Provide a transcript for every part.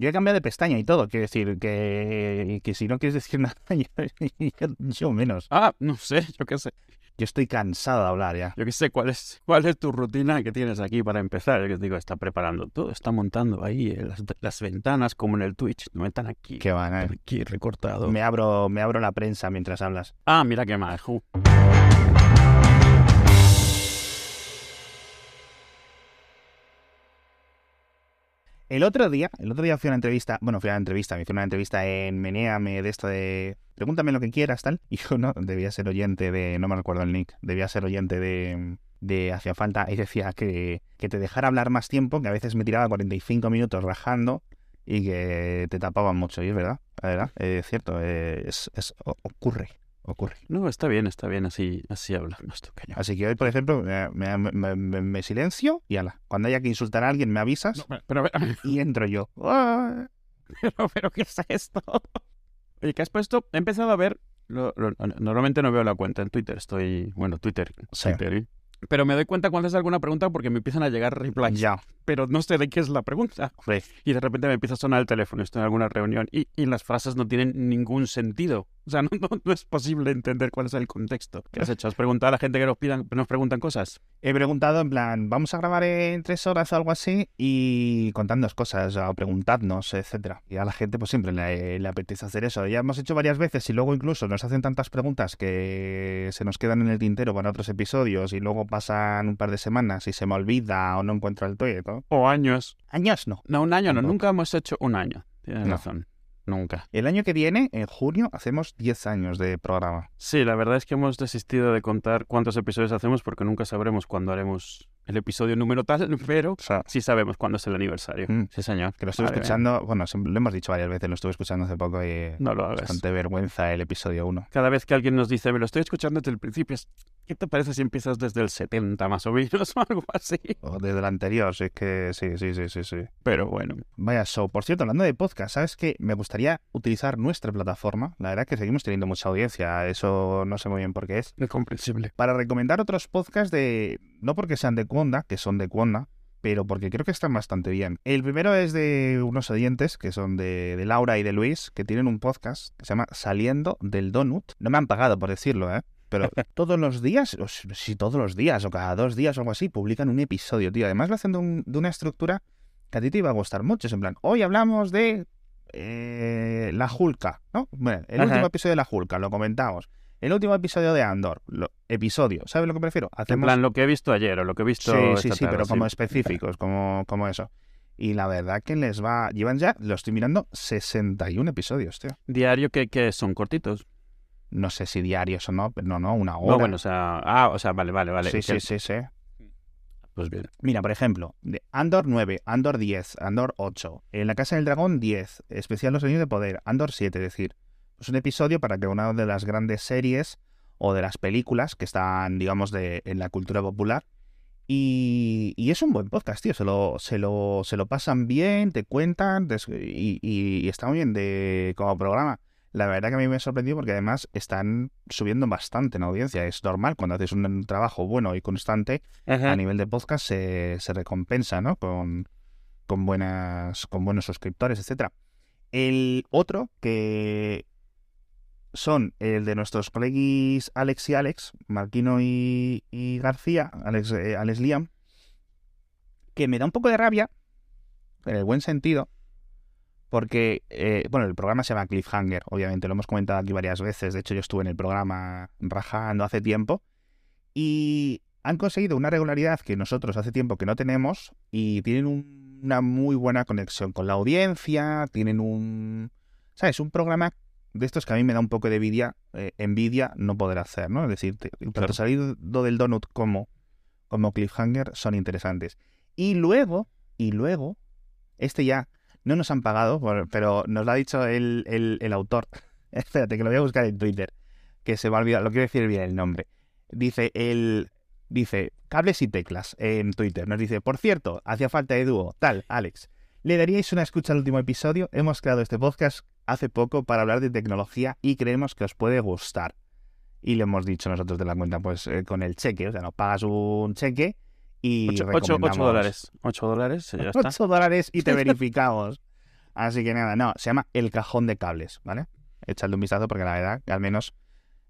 Yo he cambiado de pestaña y todo, quiero decir que, que si no quieres decir nada, yo, yo menos. Ah, no sé, yo qué sé. Yo estoy cansado de hablar ya. Yo qué sé, ¿cuál es, cuál es tu rutina que tienes aquí para empezar? Yo que digo, está preparando todo, está montando ahí eh, las, las ventanas como en el Twitch. No están aquí. Que van, eh. Aquí recortado. Me abro, me abro la prensa mientras hablas. Ah, mira qué mal. ju. El otro día, el otro día fui a una entrevista, bueno, fui a una entrevista, me hice una entrevista en Meneame de esto de pregúntame lo que quieras, tal. Y yo no, debía ser oyente de, no me recuerdo el nick, debía ser oyente de, de Hacía Falta y decía que, que te dejara hablar más tiempo, que a veces me tiraba 45 minutos rajando y que te tapaban mucho. Y es verdad, la verdad, es cierto, es, es- ocurre, ocurre. No, está bien, está bien, así, así hablamos tú, caño. Así que hoy, por ejemplo, me, me- me- me- me silencio y ala. Cuando haya que insultar a alguien, me avisas No, pero, pero, y entro yo. ¡Ah! pero, pero, ¿qué es esto? Oye, ¿qué has puesto? He empezado a ver. lo- lo- normalmente no veo la cuenta en Twitter, estoy. Bueno, Twitter. Sí. Twitter, ¿eh? Pero me doy cuenta cuando haces alguna pregunta porque me empiezan a llegar replies. Ya, Pero no sé de qué es la pregunta. hombre. Y de repente me empieza a sonar el teléfono, estoy en alguna reunión y, y las frases no tienen ningún sentido. O sea, no, no, no es posible entender cuál es el contexto. ¿Qué has hecho? ¿Has preguntado a la gente que nos, pidan, nos preguntan cosas? He preguntado en plan, vamos a grabar en tres horas o algo así y contadnos cosas o preguntadnos, etcétera. Y a la gente pues siempre le, le apetece hacer eso. Ya hemos hecho varias veces y luego incluso nos hacen tantas preguntas que se nos quedan en el tintero para otros episodios y luego pasan un par de semanas y se me olvida o no encuentro el. ¿no? O años. Años no. No, un año no. Nunca hemos hecho un año. Tienes No. razón. Nunca. El año que viene, en junio, hacemos 10 años de programa. Sí, la verdad es que hemos desistido de contar cuántos episodios hacemos porque nunca sabremos cuándo haremos el episodio número tal, pero O sea, sí sabemos cuándo es el aniversario. Mm. Sí, señor. que lo estuve Madre escuchando, bueno, lo hemos dicho varias veces, lo estuve escuchando hace poco y No lo hagas. bastante vergüenza el episodio 1. Cada vez que alguien nos dice, me lo estoy escuchando desde el principio, es, ¿qué te parece si empiezas desde el 70 más o menos o algo así? O desde el anterior, sí, es que sí, sí, sí, sí, sí. Pero bueno. Vaya show. Por cierto, hablando de podcast, ¿sabes qué? Me gustaría utilizar nuestra plataforma. La verdad que seguimos teniendo mucha audiencia. Eso no sé muy bien por qué es. Incomprensible. Para recomendar otros podcasts de... No porque sean de Cuonda, que son de Cuonda, pero porque creo que están bastante bien. El primero es de unos oyentes, que son de, de Laura y de Luis, que tienen un podcast que se llama Saliendo del Donut. No me han pagado por decirlo, ¿eh? Pero todos los días, o si todos los días, o cada dos días o algo así, publican un episodio, tío. Además lo hacen de, un- de una estructura que a ti te iba a gustar mucho. Es en plan, hoy hablamos de eh, la Julka, ¿no? Bueno, el Ajá. último episodio de la Julka, lo comentamos. El último episodio de Andor, lo- episodio, ¿sabes lo que prefiero? En Hacemos... plan, lo que he visto ayer o lo que he visto sí, esta sí, sí, pero como específicos, como, como eso. Y la verdad que les va... Llevan ya, lo estoy mirando, 61 episodios, tío. Diario que, que son cortitos. No sé si diarios o no, pero no, no, una hora. No, bueno, o sea... Ah, o sea, vale, vale, vale. sí, sí, sí, sí. Pues bien. Mira, por ejemplo, Andor 9, Andor 10, Andor 8, En la Casa del Dragón 10, Especial Los Sueños de Poder, Andor 7, es decir, es un episodio para que una de las grandes series o de las películas que están, digamos, de, en la cultura popular. Y, y es un buen podcast, tío. Se lo, se lo, se lo pasan bien, te cuentan y, y- y está muy bien de, como programa. La verdad que a mí me sorprendió porque además están subiendo bastante en audiencia. Es normal cuando haces un trabajo bueno y constante a nivel de podcast se, se recompensa, ¿no? Con, con buenas, con buenos suscriptores, etcétera. El otro que son el de nuestros colegis Alex y Alex, Marquino y, y García, Alex, eh, Alex Liam, que me da un poco de rabia, en el buen sentido, porque, eh, bueno, el programa se llama Cliffhanger, obviamente, lo hemos comentado aquí varias veces, de hecho yo estuve en el programa rajando hace tiempo, y han conseguido una regularidad que nosotros hace tiempo que no tenemos y tienen un- una muy buena conexión con la audiencia, tienen un... ¿Sabes? Un programa de estos que a mí me da un poco de envidia, eh, envidia no poder hacer, ¿no? Es decir, tanto Claro. salido del donut como, como Cliffhanger son interesantes. Y luego, y luego, este ya no nos han pagado, pero nos lo ha dicho el, el, el autor. Espérate, que lo voy a buscar en Twitter, que se me ha olvidado, lo quiero decir bien el nombre. Dice el... Dice, cables y teclas en Twitter. Nos dice, por cierto, hacía falta de dúo. Tal, Alex. ¿Le daríais una escucha al último episodio? Hemos creado este podcast hace poco para hablar de tecnología y creemos que os puede gustar. Y le hemos dicho nosotros de la cuenta, pues eh, con el cheque. O sea, nos pagas un cheque y 8, recomendamos- dólares. 8 dólares, y ya está. 8 dólares y te verificamos. Así que nada, no, se llama El Cajón de Cables, ¿vale? Echadle un vistazo porque la verdad al menos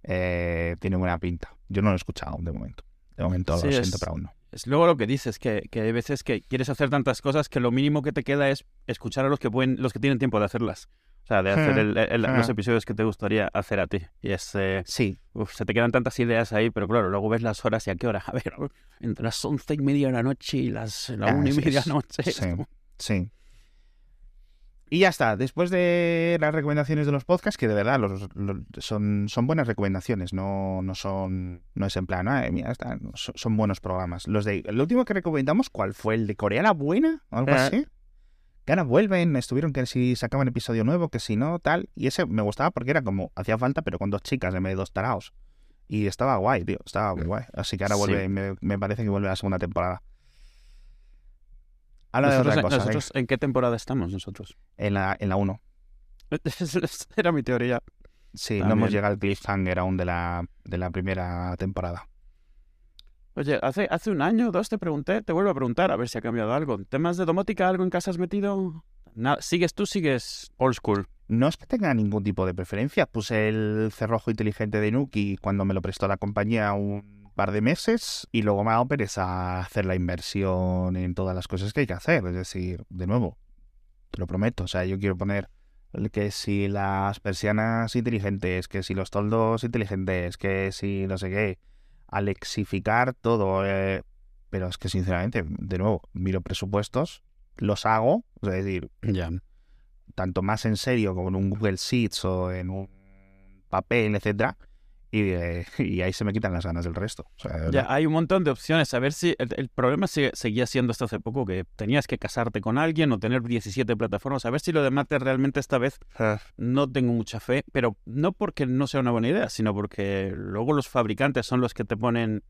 eh, tiene buena pinta. Yo no lo he escuchado aún de momento. De momento Sí, lo es- siento, pero aún no. Es luego lo que dices, que, que hay veces que quieres hacer tantas cosas que lo mínimo que te queda es escuchar a los que pueden, los que tienen tiempo de hacerlas. O sea, de hacer el- el- los episodios que te gustaría hacer a ti. Y es, eh, Sí, uf, se te quedan tantas ideas ahí, pero claro, luego ves las horas y a qué hora. A ver, entre las once y media de la noche y las la Ah, una y media de la noche. sí. sí. Y ya está. Después de las recomendaciones de los podcasts, que de verdad los, los- son, son buenas recomendaciones, no, no son. No es en plan, "Ay, mira, está", son, son buenos programas. Los de. El último que recomendamos, ¿cuál fue? ¿El de Corea la Buena? ¿O algo Ah. así? Que ahora vuelven, estuvieron que si sacaban episodio nuevo, que si no, tal. Y ese me gustaba porque era como, hacía falta, pero con dos chicas en vez de dos taraos. Y estaba guay, tío, estaba muy guay. Así que ahora Sí. vuelve, me, me parece que vuelve la segunda temporada. Habla de otra cosa, nosotros, ¿En qué temporada estamos nosotros? en la, en la 1. Era mi teoría. Sí, no También. hemos llegado al cliffhanger aún de la, de la primera temporada. Oye, hace, hace un año o dos te pregunté, te vuelvo a preguntar a ver si ha cambiado algo. ¿Temas de domótica, algo en casa has metido? Na- ¿Sigues tú, sigues old school? No es que tenga ningún tipo de preferencia. Puse el cerrojo inteligente de Nuki cuando me lo prestó la compañía un par de meses y luego me ha dado pereza hacer la inversión en todas las cosas que hay que hacer. Es decir, de nuevo, te lo prometo. O sea, yo quiero poner que si las persianas inteligentes, que si los toldos inteligentes, que si no sé qué, alexificar todo. eh, pero es que sinceramente, de nuevo, miro presupuestos, los hago, es decir, tanto más en serio como en un Google Sheets o en un papel, etcétera, y, eh, y ahí se me quitan las ganas del resto. O sea, de Ya, hay un montón de opciones. A ver si el, el problema sigue- seguía siendo hasta hace poco que tenías que casarte con alguien o tener 17 plataformas. A ver si lo de Matter realmente esta vez no tengo mucha fe, pero no porque no sea una buena idea, sino porque luego los fabricantes son los que te ponen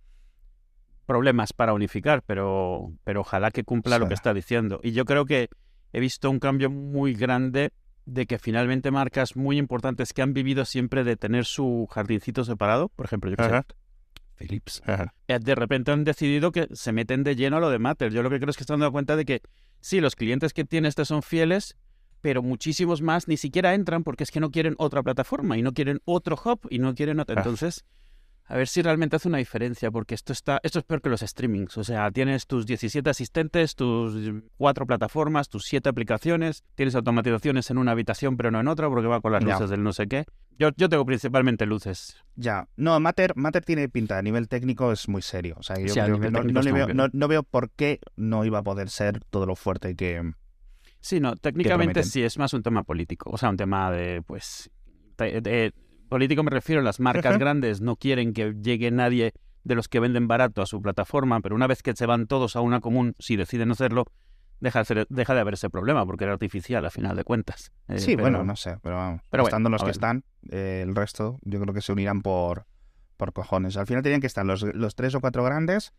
problemas para unificar, pero, pero ojalá que cumpla lo que está diciendo. Y yo creo que he visto un cambio muy grande de que finalmente marcas muy importantes que han vivido siempre de tener su jardincito separado, por ejemplo, yo que sé. Philips, Ajá. eh, de repente han decidido que se meten de lleno a lo de Matter. Yo lo que creo es que están dando cuenta de que sí, los clientes que tiene este son fieles, pero muchísimos más ni siquiera entran porque es que no quieren otra plataforma y no quieren otro hub y no quieren otra. Ah. Entonces, a ver si realmente hace una diferencia, porque esto está, esto es peor que los streamings. O sea, tienes tus 17 asistentes, tus cuatro plataformas, tus siete aplicaciones, tienes automatizaciones en una habitación pero no en otra porque va con las Ya. luces del no sé qué. Yo, yo tengo principalmente luces. Ya, no, Matter, Matter tiene pinta, a nivel técnico es muy serio. O sea, yo Sí, que no, no veo, no, no veo por qué no iba a poder ser todo lo fuerte que... Sí, no, técnicamente sí es más un tema político, o sea, un tema de, pues, de- de- político me refiero, las marcas Ajá. grandes no quieren que llegue nadie de los que venden barato a su plataforma, pero una vez que se van todos a una común, si deciden hacerlo, deja de, ser- deja de haber ese problema, porque era artificial a final de cuentas. Eh, Sí, pero- bueno, no sé, pero vamos. pero bueno, estando los a que ver. están, eh, el resto yo creo que se unirán por, por cojones. Al final tenían que estar los, los tres o cuatro grandes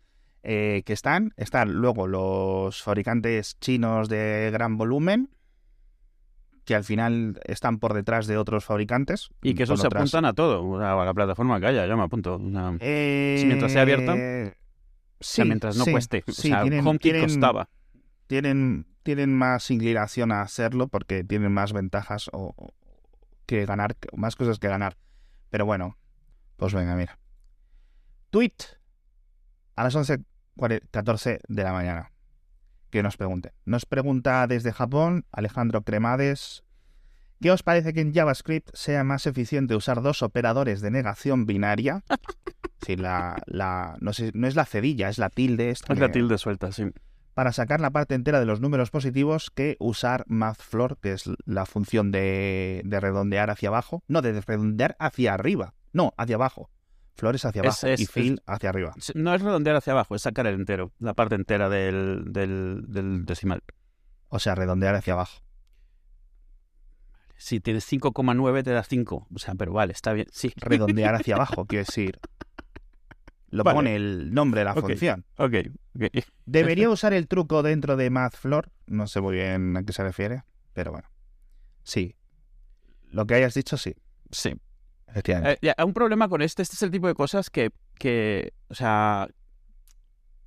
eh, que están, están luego los fabricantes chinos de gran volumen, que al final están por detrás de otros fabricantes. Y que eso se otras- apuntan a todo, o a la plataforma que haya, yo me apunto. o Eh, mientras sea abierta. Sí, o sea, mientras no sí, cueste. O sí, sea, tienen, HomeKit tienen- costaba. tienen, tienen más inclinación a hacerlo porque tienen más ventajas o, o que ganar, más cosas que ganar. Pero pues venga, mira. Tweet a las 11.14 de la mañana. Que nos pregunte. Nos pregunta desde Japón Alejandro Cremades. ¿Qué os parece que en JavaScript sea más eficiente usar dos operadores de negación binaria? Sí, la, la, no, sé, no es la cedilla, es la tilde. esta Es la tilde suelta, sí. para sacar la parte entera de los números positivos que usar MathFloor, que es la función de, de redondear hacia abajo. No, de redondear hacia arriba. No, hacia abajo. Flores hacia Es- abajo es- y es- fill hacia arriba. No es redondear hacia abajo, es sacar el entero, la parte entera del, del, del decimal. O sea, redondear hacia abajo. Si tienes 5,9 te da 5. O sea, pero vale, está bien. Sí. Redondear hacia abajo, quiero decir. Lo Vale. pone el nombre de la función. Ok, ok. ¿Debería usar el truco dentro de MathFloor? No sé muy bien a qué se refiere, pero bueno. Sí. Lo que hayas dicho, sí. Sí. Efectivamente. Eh, ya, un problema con este, este es el tipo de cosas que, que, o sea,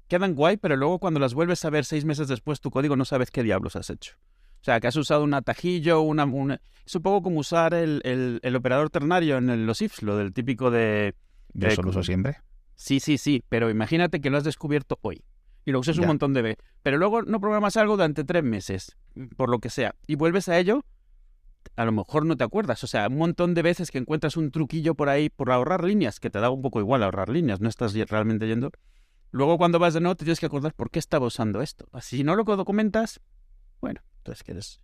quedan guay, pero luego cuando las vuelves a ver seis meses después, tu código no sabes qué diablos has hecho. O sea, que has usado un atajillo, una, una... Es un poco como usar el, el, el operador ternario en el- los ifs, lo del típico de... Yo Eh, eso lo uso siempre. Sí, sí, sí, pero imagínate que lo has descubierto hoy y lo usas un montón de veces, pero luego no programas algo durante tres meses, por lo que sea, y vuelves a ello, a lo mejor no te acuerdas. O sea, un montón de veces que encuentras un truquillo por ahí por ahorrar líneas, que te da un poco igual ahorrar líneas, no estás realmente yendo. Luego cuando vas de nuevo te tienes que acordar por qué estaba usando esto. Si no lo documentas, bueno, entonces que eres...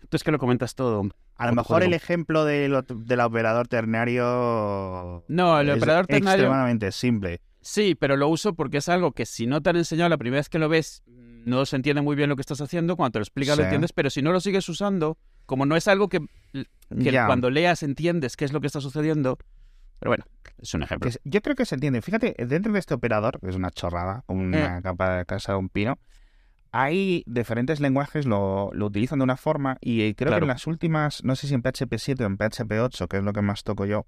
Entonces que lo comentas todo. A lo mejor el ejemplo del, del operador ternario. No, el es operador ternario... extremadamente simple. Sí, pero lo uso porque es algo que si no te han enseñado la primera vez que lo ves, no se entiende muy bien lo que estás haciendo. Cuando te lo explicas Sí. lo entiendes, pero si no lo sigues usando, como no es algo que, que Ya. cuando leas entiendes qué es lo que está sucediendo. Pero bueno, es un ejemplo. Yo creo que se entiende. Fíjate, dentro de este operador, que es una chorrada, Eh. una capa de casa de un pino, hay diferentes lenguajes, lo, lo utilizan de una forma y eh, creo Claro. que en las últimas, no sé si en PHP 7 o en PHP 8, que es lo que más toco yo,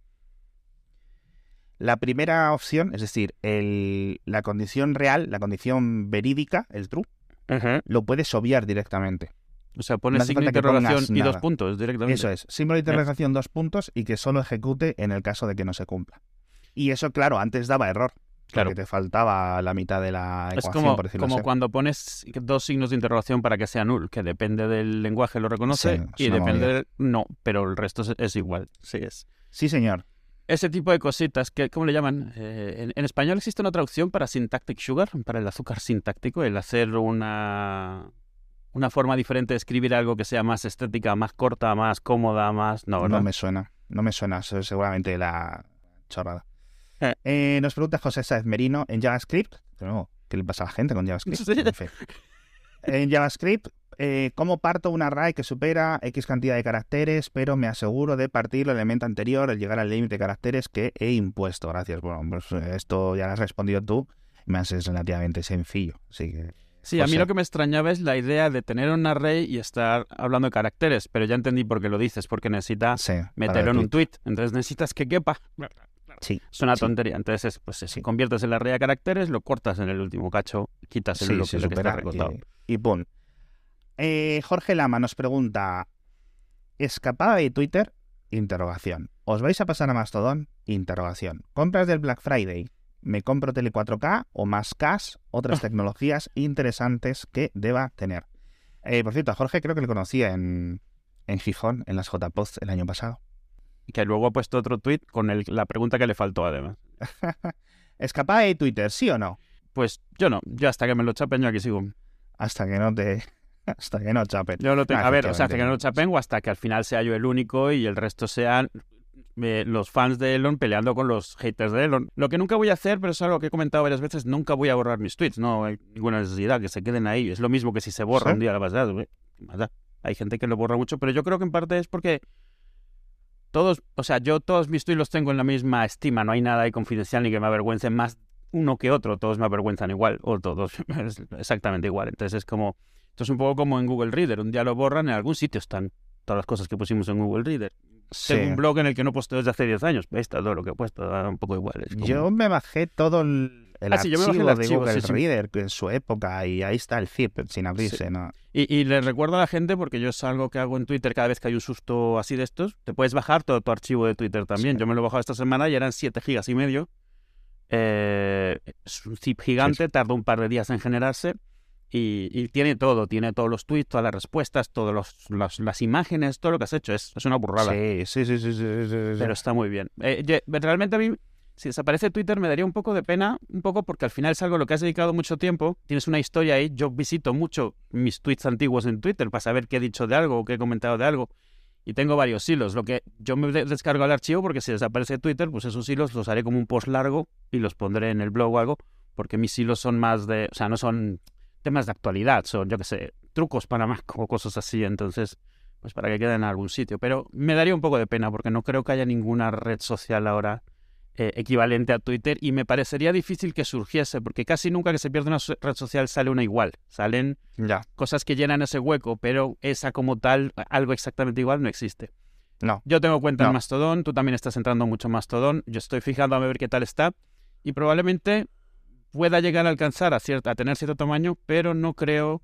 la primera opción, es decir, el, la condición real, la condición verídica, el true, lo puedes obviar directamente. O sea, pones signo de interrogación y dos puntos directamente. Eso es, símbolo de interrogación, dos puntos y que solo ejecute en el caso de que no se cumpla. Y eso, claro, antes daba error. Claro. Porque te faltaba la mitad de la Es ecuación, como, por decirlo como así. cuando pones dos signos de interrogación para que sea null, que depende del lenguaje lo reconoce Sí, es y depende del... No, pero el resto es, es igual. Sí, es. Sí, señor. Ese tipo de cositas, que, ¿cómo le llaman? Eh, en, en español existe una traducción para syntactic sugar, para el azúcar sintáctico, el hacer una, una forma diferente de escribir algo que sea más estética, más corta, más cómoda, más... No, No, ¿verdad? me suena. No me suena. Eso es seguramente la chorrada. Eh. Eh, nos pregunta José Sáez Merino en JavaScript. De nuevo, ¿qué le pasa a la gente con JavaScript? Sí. En fin. En JavaScript, eh, ¿cómo parto un array que supera X cantidad de caracteres, pero me aseguro de partir el elemento anterior al llegar al límite de caracteres que he impuesto? Gracias. Bueno, pues esto ya lo has respondido tú. Me haces relativamente sencillo. Así que Sí, a mí lo que me extrañaba es la idea de tener un array y estar hablando de caracteres, pero ya entendí por qué lo dices, porque necesitas sí, meterlo en un tweet, entonces necesitas que quepa. Sí, Es una Sí. tontería. Entonces, es, pues si Sí. conviertes el array a caracteres, lo cortas en el último cacho, quitas el bloque que está recortado. y, y pum. Eh, Jorge Lama nos pregunta: ¿Escapada de Twitter? Interrogación. ¿Os vais a pasar a Mastodon? Interrogación. ¿Compras del Black Friday? ¿Me compro Tele 4K o más cash? Otras Ah. tecnologías interesantes que deba tener. Eh, por cierto, a Jorge creo que le conocía en, en Gijón, en las JPods el año pasado. Que luego ha puesto otro tweet con el- la pregunta que le faltó, además. ¿Escapada de Twitter? ¿Sí o no? Pues yo no, yo hasta que me lo chapen, yo aquí sigo. Hasta que no te. Hasta que no chapen. Yo lo tengo. A ver, o sea, hasta que no lo chapen o hasta que al final sea yo el único y el resto sean eh, los fans de Elon peleando con los haters de Elon. Lo que nunca voy a hacer, pero es algo que he comentado varias veces, nunca voy a borrar mis tweets. No hay ninguna necesidad que se queden ahí. Es lo mismo que si se borra ¿Sí? un día la pasada. ¿qué más da? Hay gente que lo borra mucho, pero yo creo que en parte es porque todos, o sea, yo todos mis tweets los tengo en la misma estima. No hay nada ahí confidencial ni que me avergüencen más uno que otro. Todos me avergüenzan igual, o todos exactamente igual. Entonces es como, esto es un poco como en Google Reader. Un día lo borran, en algún sitio están todas las cosas que pusimos en Google Reader. Sí. Tengo un blog en el que no posteo desde hace 10 años. Está todo lo que he puesto, da un poco igual. como- Yo me bajé todo el, el Ah, sí, yo me bajé archivo el de archivo, Google sí, sí. Reader en su época y ahí está el zip sin abrirse, ¿no? Y, y les recuerdo a la gente, porque yo es algo que hago en Twitter cada vez que hay un susto así de estos, te puedes bajar todo tu archivo de Twitter también. Yo me lo he bajado esta semana y eran 7 gigas y medio. Eh, es un zip gigante, tardó un par de días en generarse. Y, y tiene todo, tiene todos los tweets, todas las respuestas, todas las imágenes, todo lo que has hecho. Es, es una burrada. Sí, sí, sí, sí, sí, sí, sí. Pero está muy bien. Eh, realmente a mí, si desaparece Twitter, me daría un poco de pena, un poco porque al final es algo a lo que has dedicado mucho tiempo. Tienes una historia ahí. Yo visito mucho mis tweets antiguos en Twitter para saber qué he dicho de algo o qué he comentado de algo. Y tengo varios hilos. Lo que yo me de- descargo al archivo porque si desaparece Twitter, pues esos hilos los haré como un post largo y los pondré en el blog o algo. Porque mis hilos son más de. O sea, no son temas de actualidad, son, yo qué sé, trucos para más o cosas así. Entonces, pues para que queden en algún sitio. Pero me daría un poco de pena porque no creo que haya ninguna red social ahora eh, equivalente a Twitter y me parecería difícil que surgiese porque casi nunca que se pierde una red social sale una igual. Salen Ya, cosas que llenan ese hueco, pero esa como tal, algo exactamente igual, no existe. no. Yo tengo cuenta No. en Mastodon, tú también estás entrando mucho en Mastodon, yo estoy fijando a ver qué tal está y probablemente pueda llegar a alcanzar a, cierta, a tener cierto tamaño, pero no creo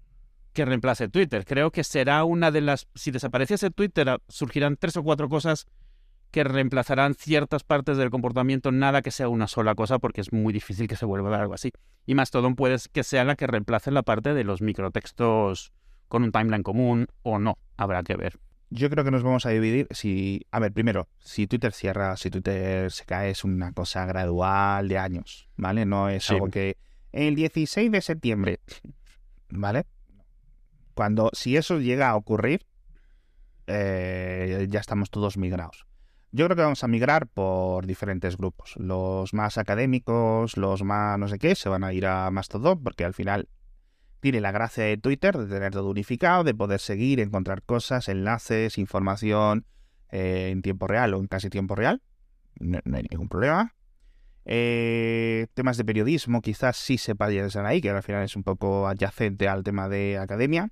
que reemplace Twitter. Creo que será una de las... Si desapareciese Twitter, ah, surgirán tres o cuatro cosas que reemplazarán ciertas partes del comportamiento, nada que sea una sola cosa, porque es muy difícil que se vuelva a dar algo así. Y Mastodon puede que sea la que reemplace la parte de los microtextos con un timeline común o no, habrá que ver. Yo creo que nos vamos a dividir si, a ver, primero, si Twitter cierra, si Twitter se cae, es una cosa gradual de años, ¿vale? No es algo que el 16 de septiembre, ¿vale? Cuando, si eso llega a ocurrir, eh, ya estamos todos migrados. Yo creo que vamos a migrar por diferentes grupos. Los más académicos, los más no sé qué, se van a ir a Mastodon porque al final tiene la gracia de Twitter de tener todo unificado, de poder seguir, encontrar cosas, enlaces, información eh, en tiempo real o en casi tiempo real. No, hay ningún problema. Eh, temas de periodismo quizás sí se pasen ahí, que al final es un poco adyacente al tema de academia.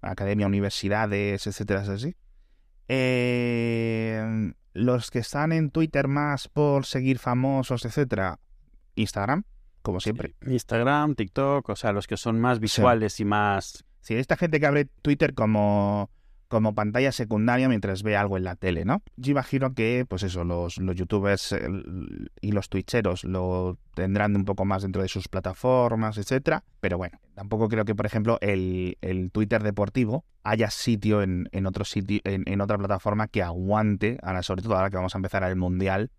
Academia, universidades, etcétera, así. Eh, los que están en Twitter más por seguir famosos, etcétera, Instagram, como siempre. Instagram, TikTok, o sea, los que son más visuales y más... Sí, esta gente que abre Twitter como, como pantalla secundaria mientras ve algo en la tele, ¿no? Yo imagino que, pues eso, los, los youtubers y los twitcheros lo tendrán un poco más dentro de sus plataformas, etcétera. Pero bueno, tampoco creo que, por ejemplo, el, el Twitter deportivo haya sitio en, en otro sitio, en, en, otra plataforma que aguante, ahora, sobre todo ahora que vamos a empezar el Mundial,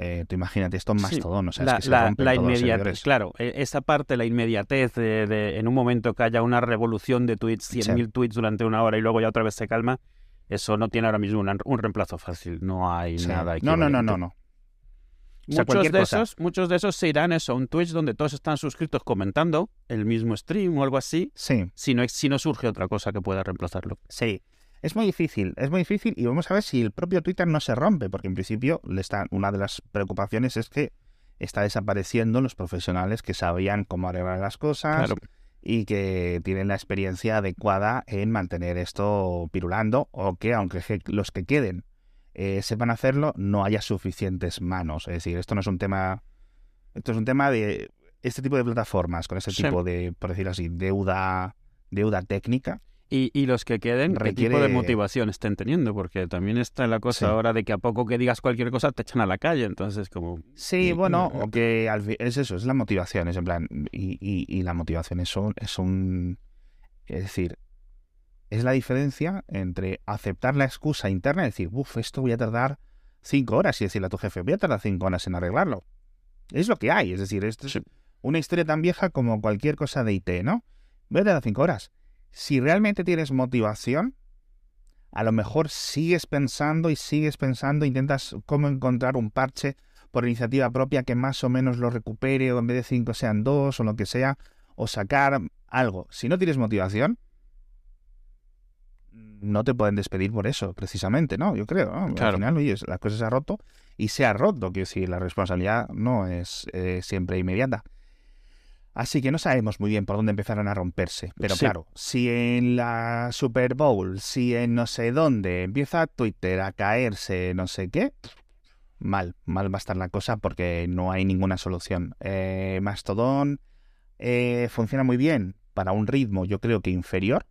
eh, tú imagínate esto en Mastodon, o sea, la, es que se la, inmediatez, claro, e, esa parte, la inmediatez de, en un momento que haya una revolución de tweets, 100.000 tweets durante una hora y luego ya otra vez se calma, eso no tiene ahora mismo un reemplazo fácil, no hay nada. No, no, no, no, no. muchos, de esos, muchos de esos se irán eso, a un Twitch donde todos están suscritos comentando el mismo stream o algo así. Sí. Si no, si no surge otra cosa que pueda reemplazarlo. Sí. Es muy difícil, es muy difícil y vamos a ver si el propio Twitter no se rompe, porque en principio le está, una de las preocupaciones es que está desapareciendo los profesionales que sabían cómo arreglar las cosas y que tienen la experiencia adecuada en mantener esto pirulando o que aunque los que queden eh, sepan hacerlo, no haya suficientes manos. Es decir, esto no es un tema, esto es un tema de este tipo de plataformas con ese tipo de, por decirlo así, deuda, deuda técnica y, los que queden, ¿qué tipo de motivación estén teniendo? Porque también está la cosa ahora de que a poco que digas cualquier cosa te echan a la calle, entonces como... Sí, bueno, o que es eso, es la motivación, es en plan, y, y, la motivación es un, es un... Es decir, es la diferencia entre aceptar la excusa interna y decir, uff, esto voy a tardar cinco horas y decirle a tu jefe, voy a tardar cinco horas en arreglarlo. Es lo que hay, es decir, esto es una historia tan vieja como cualquier cosa de IT, ¿no? Voy a tardar cinco horas si realmente tienes motivación, a lo mejor sigues pensando y sigues pensando, intentas cómo encontrar un parche por iniciativa propia que más o menos lo recupere o en vez de cinco sean dos o lo que sea, o sacar algo. Si no tienes motivación, no te pueden despedir por eso, precisamente, ¿no? Yo creo, ¿no? Al final, oye, la cosa se ha roto y se ha roto, que decir, la responsabilidad no es eh, siempre inmediata. Así que no sabemos muy bien por dónde empezarán a romperse. Pero claro, si en la Super Bowl, si en no sé dónde empieza Twitter a caerse no sé qué, mal, mal va a estar la cosa porque no hay ninguna solución. Eh, Mastodon eh, funciona muy bien para un ritmo, yo creo que inferior.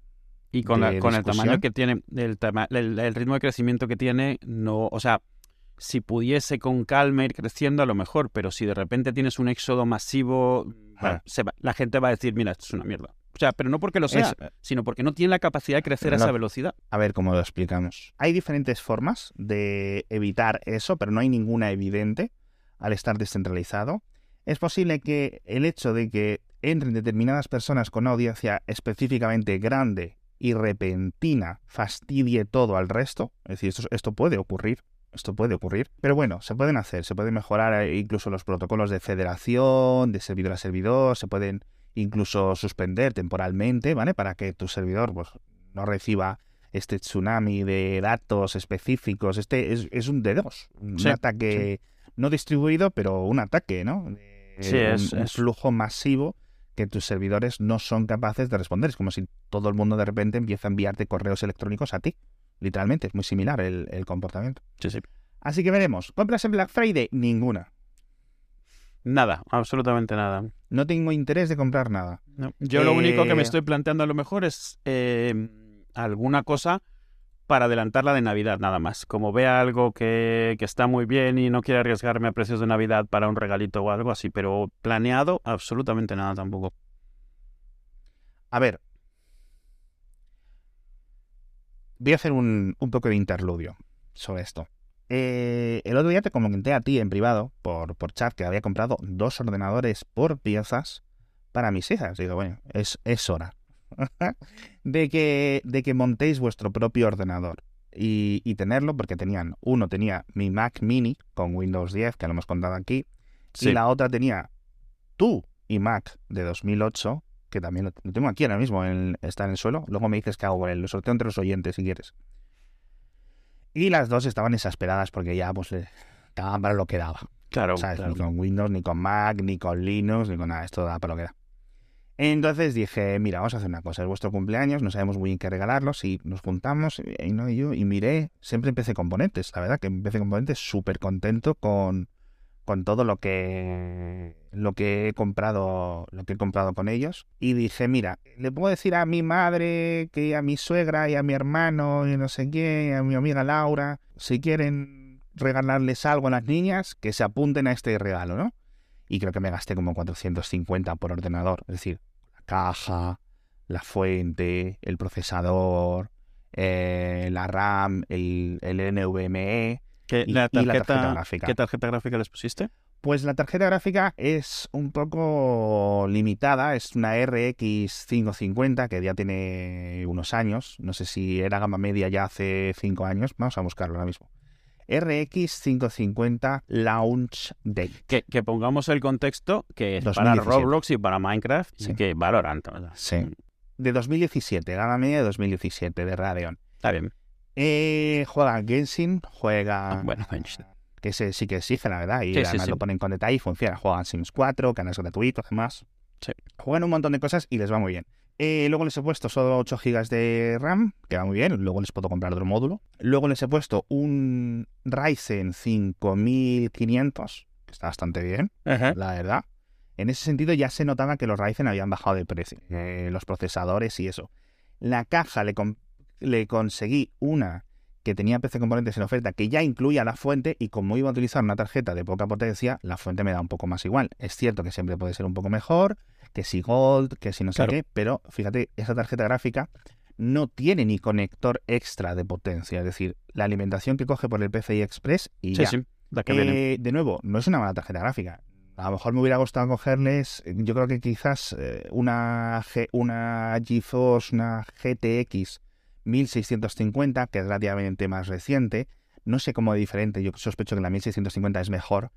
Y con, con el tamaño que tiene, el, el ritmo de crecimiento que tiene, no, o sea, si pudiese con calma ir creciendo a lo mejor, pero si de repente tienes un éxodo masivo, la gente va a decir, mira, esto es una mierda. O sea, pero no porque lo sea, sino porque no tiene la capacidad de crecer a esa velocidad. A ver cómo lo explicamos. Hay diferentes formas de evitar eso, pero no hay ninguna evidente al estar descentralizado. Es posible que el hecho de que entren determinadas personas con audiencia específicamente grande y repentina fastidie todo al resto. Es decir, esto, esto puede ocurrir. Esto puede ocurrir. Pero bueno, se pueden hacer, se pueden mejorar eh, incluso los protocolos de federación, de servidor a servidor, se pueden incluso suspender temporalmente, ¿vale? Para que tu servidor pues, no reciba este tsunami de datos específicos. Este es, un D2, un ataque no distribuido, pero un ataque, ¿no? sí, es, un, flujo masivo que tus servidores no son capaces de responder. Es como si todo el mundo de repente empieza a enviarte correos electrónicos a ti. Literalmente, es muy similar el, comportamiento. Sí, sí. Así que veremos. ¿Compras en Black Friday? Ninguna. Nada, absolutamente nada. No tengo interés de comprar nada. No. Yo lo único que me Eh, estoy planteando a lo mejor es eh, alguna cosa para adelantarla de Navidad, nada más. Como vea algo que, que está muy bien y no quiere arriesgarme a precios de Navidad para un regalito o algo así, pero planeado absolutamente nada tampoco. A ver. Voy a hacer un, un poco de interludio sobre esto. Eh, el otro día te comenté a ti en privado, por, por chat, que había comprado dos ordenadores por piezas para mis hijas. Digo, bueno, es, es hora de, que, de que montéis vuestro propio ordenador y, y tenerlo, porque tenían, uno tenía mi Mac Mini con Windows 10, que lo hemos contado aquí, Sí. y la otra tenía tu iMac de 2008, que también lo, tengo aquí ahora mismo, en- está en el suelo. Luego me dices que hago con él, lo sorteo entre los oyentes si quieres. Y las dos estaban exasperadas porque ya pues le daban para lo que daba. Claro, ¿sabes? claro. Ni con Windows, ni con Mac, ni con Linux, ni con nada. Esto da para lo que da. Entonces dije, mira, vamos a hacer una cosa. Es vuestro cumpleaños, no sabemos muy bien qué regalaros. Y nos juntamos, y, no, y yo, y miré. Siempre empecé componentes, la verdad, que empecé componentes súper contento con, con todo lo que lo que he comprado lo que he comprado con ellos y dije mira le puedo decir a mi madre que a mi suegra y a mi hermano y no sé qué a mi amiga Laura si quieren regalarles algo a las niñas que se apunten a este regalo no y creo que me gasté como 450 por ordenador es decir la caja la fuente el procesador eh, la RAM el, el NVMe ¿Qué, y- la y la tarjeta, tarjeta gráfica. ¿Qué tarjeta gráfica les pusiste? Pues la tarjeta gráfica es un poco limitada, es una RX 550 que ya tiene unos años, no sé si era gama media ya hace 5 años, vamos a buscarlo ahora mismo. RX 550 Launch Day. Que, que pongamos el contexto que es para 2017. Roblox y para Minecraft Sí. y que Valorant. sea, Sí. De 2017, gama media de 2017 de Radeon. Está bien. Eh, juega Genshin, juega... Ah, bueno, Genshin. Que se, sí que exige, la verdad, y Sí, además sí. lo ponen con detalle y funciona. Juegan Sims 4, canales gratuitos, además. Juegan un montón de cosas y les va muy bien. Eh, luego les he puesto solo 8 GB de RAM, que va muy bien. Luego les puedo comprar otro módulo. Luego les he puesto un Ryzen 5500, que está bastante bien, la verdad. En ese sentido ya se notaba que los Ryzen habían bajado de precio, eh, los procesadores y eso. La caja le conseguí una que tenía PC Componentes en oferta que ya incluía la fuente y como iba a utilizar una tarjeta de poca potencia, la fuente me da un poco más igual. Es cierto que siempre puede ser un poco mejor, que si Gold, que si no sé qué, pero fíjate, esa tarjeta gráfica no tiene ni conector extra de potencia, es decir, la alimentación que coge por el PCI Express y Sí, ya. sí. La que viene. Eh, de nuevo, no es una mala tarjeta gráfica. A lo mejor me hubiera gustado cogerles, yo creo que quizás eh, una, G- una GeForce, una GTX 1650, que es relativamente más reciente. No sé cómo de diferente, yo sospecho que la 1650 es mejor,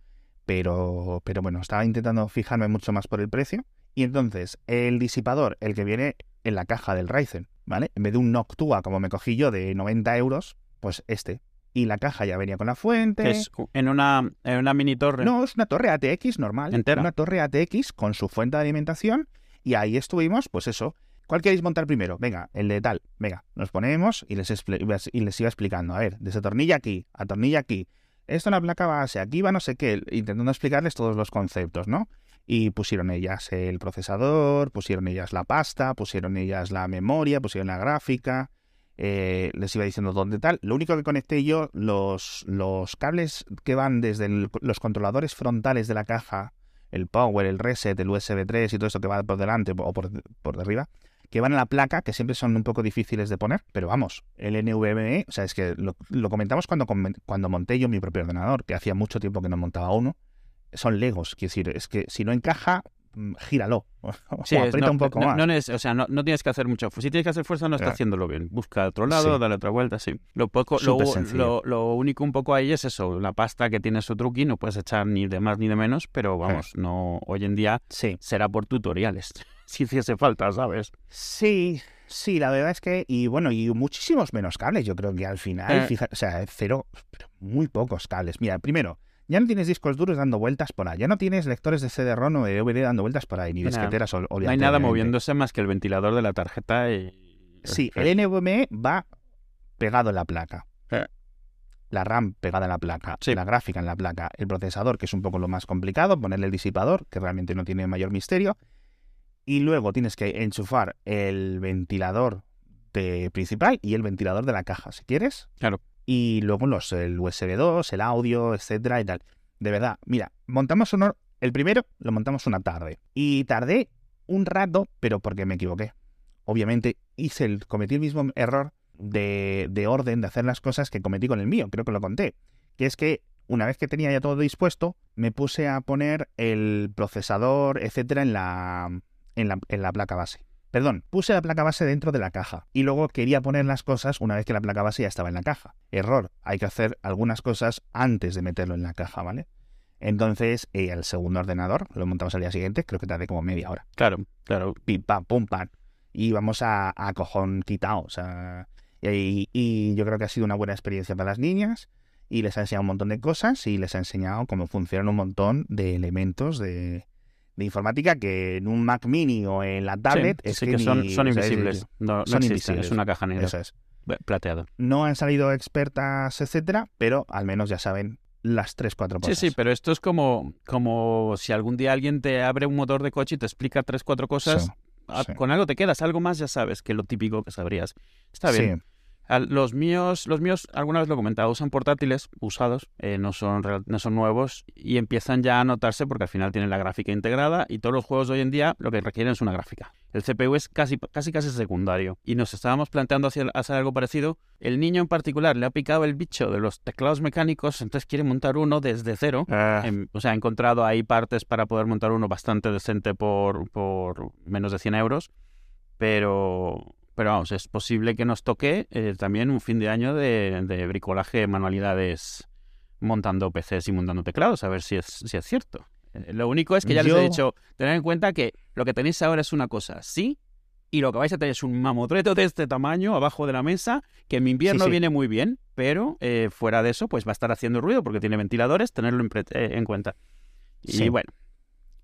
pero, pero bueno, estaba intentando fijarme mucho más por el precio. Y entonces, el disipador, el que viene en la caja del Ryzen, ¿vale? En vez de un Noctua, como me cogí yo, de 90 euros, pues este. Y la caja ya venía con la fuente. Que es en una, en una mini torre. No, es una torre ATX normal. Entera. Una torre ATX con su fuente de alimentación. Y ahí estuvimos, pues eso. ¿Cuál queréis montar primero? Venga, el de tal. Venga, nos ponemos y les, iba explicando. A ver, desatornilla aquí, atornilla aquí. Esto en la placa base, aquí va no sé qué. Intentando explicarles todos los conceptos, ¿no? Y pusieron ellas el procesador, pusieron ellas la pasta, pusieron ellas la memoria, pusieron la gráfica. eh, les iba diciendo dónde tal. Lo único que conecté yo, los, cables que van desde los controladores frontales de la caja, el power, el reset, el USB 3 y todo eso que va por delante o por, por arriba, que van a la placa, que siempre son un poco difíciles de poner, pero vamos, el NVMe, o sea, es que lo, lo comentamos cuando, cuando monté yo mi propio ordenador, que hacía mucho tiempo que no montaba uno, son legos, quiero decir, es que si no encaja, mm, gíralo, o Sí, aprieta no, un poco no- más. no o sea, no, no tienes que hacer mucho. Si tienes que hacer fuerza, no está haciéndolo bien. Busca otro lado, Sí. dale otra vuelta, sí. Lo, poco, lo, único un poco ahí es eso. La pasta que tiene su truqui, no puedes echar ni de más ni de menos, pero vamos, no hoy en día será por tutoriales. Si hiciese falta, ¿sabes? sí, sí, la verdad es que, y bueno, y muchísimos menos cables, yo creo que al final, Eh. fija- o sea, cero, pero muy pocos cables. Mira, primero, ya no tienes discos duros dando vueltas por ahí, ya no tienes lectores de CD-ROM o de DVD dando vueltas por ahí, ni disqueteras, ol- No hay obviamente, nada obviamente. moviéndose más que el ventilador de la tarjeta y... Sí, el NVMe va pegado en la placa. Eh. La RAM pegada en la placa, Sí. la gráfica en la placa, el procesador, que es un poco lo más complicado, ponerle el disipador, que realmente no tiene mayor misterio, Y luego tienes que enchufar el ventilador de principal y el ventilador de la caja, si quieres. Claro. Y luego los, el USB 2, el audio, etcétera y tal. De verdad, mira, montamos uno, el primero lo montamos una tarde. Y tardé un rato, pero porque me equivoqué. Obviamente hice el, cometí el mismo error de, de orden de hacer las cosas que cometí con el mío, creo que lo conté. Que es que una vez que tenía ya todo dispuesto, me puse a poner el procesador, etcétera, en la, en la, en la placa base. Perdón, puse la placa base dentro de la caja y luego quería poner las cosas una vez que la placa base ya estaba en la caja. Error, hay que hacer algunas cosas antes de meterlo en la caja, ¿vale? Entonces, eh, el segundo ordenador lo montamos al día siguiente, creo que tardé como media hora. Claro, claro. Pim, pam, pum, pam. Y vamos a, a cojón quitado. O sea, y, y yo creo que ha sido una buena experiencia para las niñas y les ha enseñado un montón de cosas y les ha enseñado cómo funcionan un montón de elementos de, de informática que en un Mac Mini o en la tablet Sí, es sí que, que son, ni- son o sea, es- invisibles. No, no son existen, invisibles. Es una caja negra. Eso es. Plateado. No han salido expertas, etcétera, pero al menos ya saben las tres, cuatro Sí, cosas. sí, pero esto es como, como si algún día alguien te abre un motor de coche y te explica tres, cuatro cosas. Sí, a- sí. Con algo te quedas, algo más ya sabes que lo típico que sabrías. Está bien. Sí, Los míos, los míos, alguna vez lo he comentado, usan portátiles usados, eh, no, son, no son nuevos y empiezan ya a notarse porque al final tienen la gráfica integrada y todos los juegos de hoy en día lo que requieren es una gráfica. El CPU es casi, casi, casi secundario y nos estábamos planteando hacer, hacer algo parecido. El niño en particular le ha picado el bicho de los teclados mecánicos, entonces quiere montar uno desde cero. Ah, Em, o sea, ha encontrado ahí partes para poder montar uno bastante decente por, por menos de 100 euros. Pero, pero vamos, es posible que nos toque eh, también un fin de año de, de bricolaje, manualidades montando PCs y montando teclados, a ver si es, si es cierto. Eh, Lo único es que ya les he dicho, tener en cuenta que lo que tenéis ahora es una cosa, sí, y lo que vais a tener es un mamotreto de este tamaño abajo de la mesa, que en invierno sí. viene muy bien, pero eh, fuera de eso, pues va a estar haciendo ruido porque tiene ventiladores, tenerlo en, cuenta. Y Sí. bueno,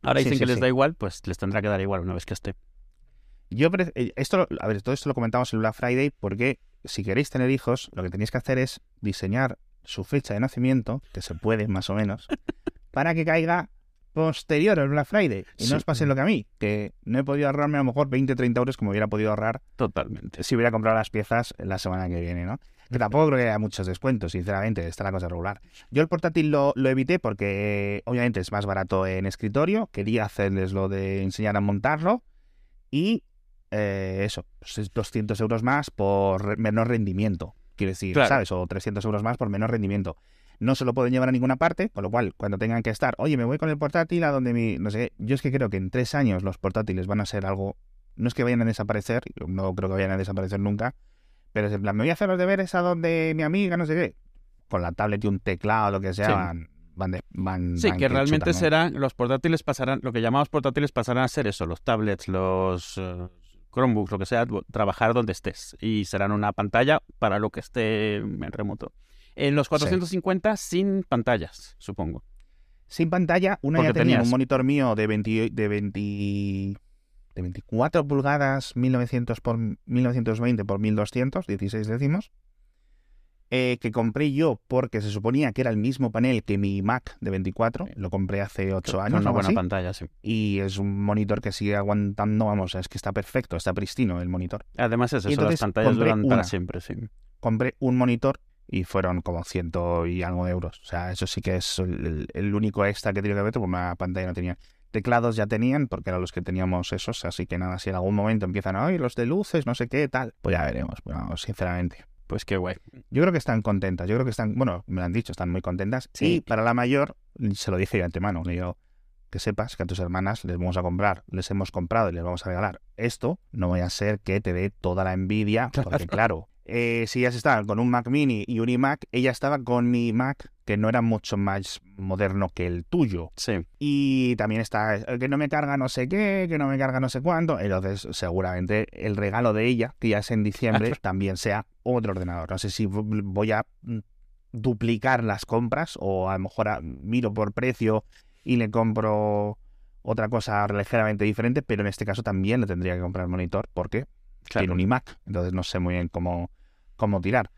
ahora dicen que les da igual, pues les tendrá que dar igual una vez que esté. Yo, eh, esto, a ver, todo esto lo comentamos en Black Friday porque si queréis tener hijos, lo que tenéis que hacer es diseñar su fecha de nacimiento, que se puede más o menos, para que caiga posterior al Black Friday. Y Sí. no os pase lo que a mí, que no he podido ahorrarme a lo mejor 20, 30 euros como hubiera podido ahorrar Totalmente. si hubiera comprado las piezas la semana que viene, ¿no? Que tampoco creo que haya muchos descuentos, sinceramente, está la cosa regular. Yo el portátil lo, lo evité porque obviamente es más barato en escritorio, quería hacerles lo de enseñar a montarlo y eh, eso, pues es 200 euros más por menor rendimiento, quiero decir, Claro. ¿sabes? O 300 euros más por menor rendimiento. No se lo pueden llevar a ninguna parte, con lo cual, cuando tengan que estar, oye, me voy con el portátil a donde mi... No sé, yo es que creo que en tres años los portátiles van a ser algo... No es que vayan a desaparecer, no creo que vayan a desaparecer nunca, pero es en plan, me voy a hacer los deberes a donde mi amiga, no sé qué. Con la tablet y un teclado, lo que sea, Sí. van, van, de- van- Sí, van que que realmente chutan, ¿no? serán, los portátiles pasarán, lo que llamamos portátiles pasarán a ser eso, los tablets, los eh, Chromebooks, lo que sea, trabajar donde estés. Y serán una pantalla para lo que esté en remoto. En los 450 sin pantallas, supongo. Sin pantalla, una Porque ya tenía tenías- un monitor mío de 20, de 20 de 24 pulgadas 1900 por 1920 por 1200, 16 décimos, eh, que compré yo porque se suponía que era el mismo panel que mi Mac de 24, lo compré hace 8 Con años una buena así, pantalla, sí. y es un monitor que sigue aguantando, vamos, es que está perfecto, está pristino el monitor. Además es eso, las pantallas duran para siempre, sí. compré un monitor y fueron como ciento y algo de euros. O sea, eso sí que es el único extra que tiene que ver, porque una pantalla no tenía. Teclados ya tenían, porque eran los que teníamos esos, así que nada, si en algún momento empiezan, ay, los de luces, no sé qué, tal, pues ya veremos, bueno, sinceramente. Pues qué guay. Yo creo que están contentas, yo creo que están, bueno, me lo han dicho, están muy contentas. Sí. Y para la mayor, se lo dije de antemano, le digo, que sepas que a tus hermanas les vamos a comprar, les hemos comprado y les vamos a regalar esto, no vaya a ser que te dé toda la envidia, porque claro, eh, si ellas estaban con un Mac mini y un iMac, ella estaba con mi Mac, que no era mucho más moderno que el tuyo. Sí. Y también está eh, que no me carga no sé qué, que no me carga no sé cuánto. Entonces, seguramente el regalo de ella, que ya es en diciembre, también sea otro ordenador. No sé si voy a mm, duplicar las compras o a lo mejor a- miro por precio y le compro otra cosa ligeramente diferente, pero en este caso también le tendría que comprar monitor porque Claro. tiene un iMac. Entonces no sé muy bien cómo, cómo tirar.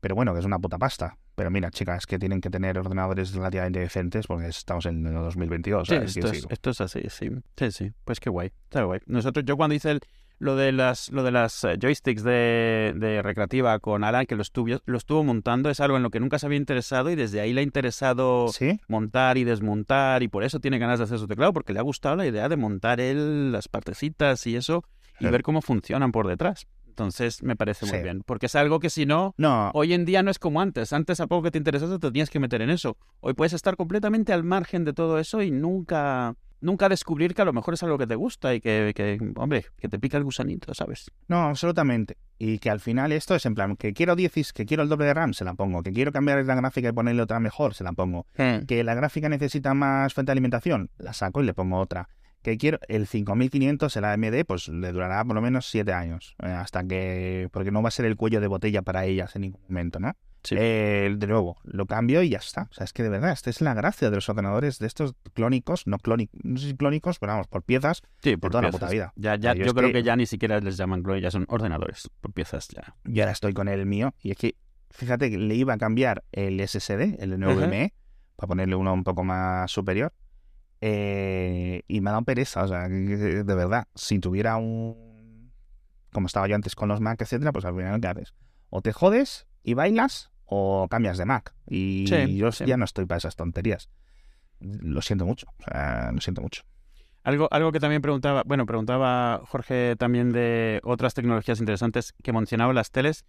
Pero bueno, que es una puta pasta. Pero mira, chicas, que tienen que tener ordenadores relativamente decentes porque estamos en el 2022. Sí, esto es, esto es así, sí. Sí, sí. Pues qué guay. Está guay. Nosotros, yo cuando hice el- lo de las, lo de las eh, joysticks de, de recreativa con Alan, que lo estuvo, lo estuvo montando, es algo en lo que nunca se había interesado y desde ahí le ha interesado ¿Sí? montar y desmontar y por eso tiene ganas de hacer su teclado, porque le ha gustado la idea de montar él las partecitas y eso y Sí. ver cómo funcionan por detrás. Entonces me parece muy Sí. bien, porque es algo que si no, No, hoy en día no es como antes. Antes a poco que te interesase te tenías que meter en eso. Hoy puedes estar completamente al margen de todo eso y nunca, nunca descubrir que a lo mejor es algo que te gusta y que, que, hombre, que te pica el gusanito, ¿sabes? no, absolutamente. Y que al final esto es en plan, que quiero 10, que quiero el doble de RAM, se la pongo. Que quiero cambiar la gráfica y ponerle otra mejor, se la pongo. Que la gráfica necesita más fuente de alimentación, la saco y le pongo otra. Que quiero el 5500, el AMD, pues le durará por lo menos 7 años. eh, hasta que. Porque no va a ser el cuello de botella para ellas en ningún momento, ¿no? Sí. Eh, de nuevo, lo cambio y ya está. O sea, es que de verdad, esta es la gracia de los ordenadores de estos clónicos, no clónicos, no sé si clónicos, pero vamos, por piezas, Sí, por toda la puta vida. Ya, ya, Yo creo que- que... ya ni siquiera les llaman Glory, ya son ordenadores por piezas ya. Y ahora estoy con el mío. Y es que, fíjate que le iba a cambiar el SSD, el NVMe, para ponerle uno un poco más superior. Eh, y me ha dado pereza. O sea, de verdad, si tuviera un. Como estaba yo antes con los Mac, etcétera, pues al final, ¿qué haces? O te jodes y bailas, o cambias de Mac. Y Sí, yo sí. ya no estoy para esas tonterías. Lo siento mucho. O sea, lo siento mucho. Algo, algo que también preguntaba, bueno, preguntaba Jorge también de otras tecnologías interesantes que mencionaba las teles.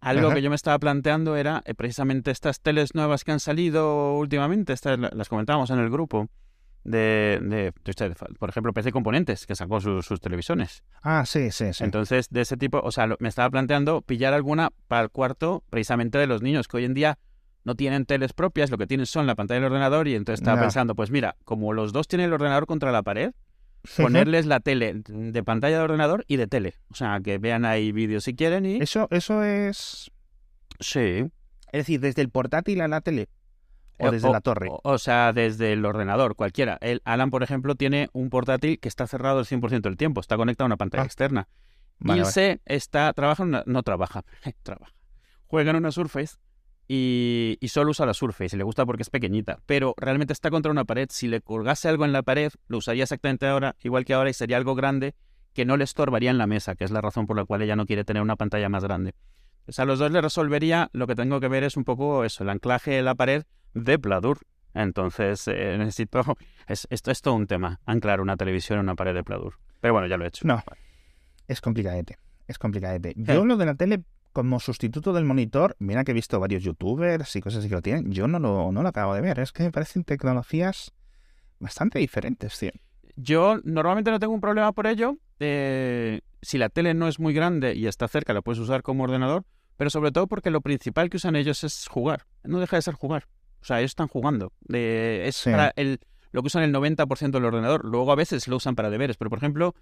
Algo Ajá. que yo me estaba planteando era eh, precisamente estas teles nuevas que han salido últimamente, estas la- las comentábamos en el grupo, de, de, de usted, por ejemplo, PC Componentes, que sacó sus- sus televisiones. Ah, sí, sí, sí. Entonces, de ese tipo, o sea, lo- me estaba planteando pillar alguna para el cuarto precisamente de los niños que hoy en día no tienen teles propias, lo que tienen son la pantalla del ordenador y entonces estaba pensando, pues mira, como los dos tienen el ordenador contra la pared, ponerles la tele de pantalla de ordenador y de tele. O sea, que vean ahí vídeos si quieren y... Eso, eso es. Sí. Es decir, desde el portátil a la tele. O desde la torre. O, o sea, desde el ordenador, cualquiera. El Alan, por ejemplo, tiene un portátil que está cerrado el 100% del tiempo, está conectado a una pantalla Ah. externa. Vale, vale. Está, trabaja en una- no trabaja, trabaja. Juega en una Surface y, y solo usa la Surface y le gusta porque es pequeñita, pero realmente está contra una pared. Si le colgase algo en la pared, lo usaría exactamente ahora, igual que ahora, y sería algo grande que no le estorbaría en la mesa, que es la razón por la cual ella no quiere tener una pantalla más grande. O sea, a los dos le resolvería, lo que tengo que ver es un poco eso, el anclaje de la pared de Pladur. Entonces, eh, necesito, es, esto es todo un tema, anclar una televisión en una pared de Pladur. Pero bueno, ya lo he hecho. No, es complicadete. Es complicadete. Yo lo de la tele como sustituto del monitor, mira que he visto varios youtubers y cosas así que lo tienen, yo no lo, no lo acabo de ver. Es que me parecen tecnologías bastante diferentes, tío. Yo normalmente no tengo un problema por ello. eh, si la tele no es muy grande y está cerca, la puedes usar como ordenador, pero sobre todo porque lo principal que usan ellos es jugar. No deja de ser jugar. O sea, ellos están jugando. De- es Sí. para el, lo que usan el 90% del ordenador. Luego a veces lo usan para deberes, pero por ejemplo,